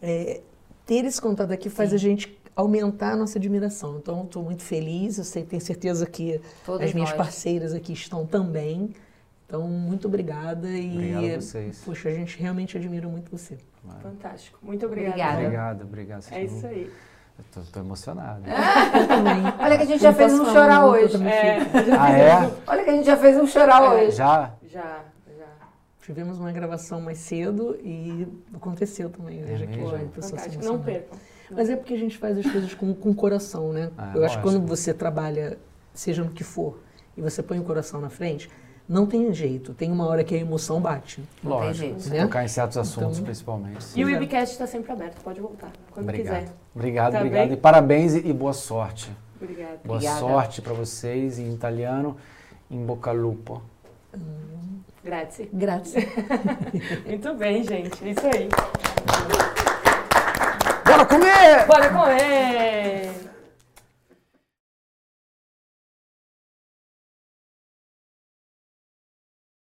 é, ter esse contato aqui faz a gente aumentar a nossa admiração. Então, estou muito feliz, eu sei, tenho certeza que Todas as minhas nós. parceiras aqui estão também. Então, muito obrigada e Obrigado a vocês. poxa, a gente realmente admira muito você. Fantástico. Muito obrigada. Obrigada. Obrigado, obrigado. É isso aí. Eu tô, tô emocionado. Eu também. Olha que a gente já fez um chorar hoje. É, Ah, é? Olha que a gente já fez um chorar hoje. Já, já. Tivemos uma gravação mais cedo e aconteceu também. Veja que mesmo? a pessoa se. Não percam. Mas é porque a gente faz as coisas com, com coração, né? Ah, Eu acho que quando lógico. você trabalha, seja no que for, e você põe o coração na frente, não tem jeito. Tem uma hora que a emoção bate. Não tem Lógico. jeito. Né? Tocar em certos assuntos, Então- principalmente. E o. Webcast está sempre aberto. Pode voltar. Quando Obrigado. quiser. Obrigado, Tá obrigado. bem? E parabéns e, e boa sorte. Obrigada. Boa Obrigada. sorte para vocês em italiano, em bocca lupo. Grazie. Graças. Muito bem, gente. É isso aí. Bora comer! Bora comer!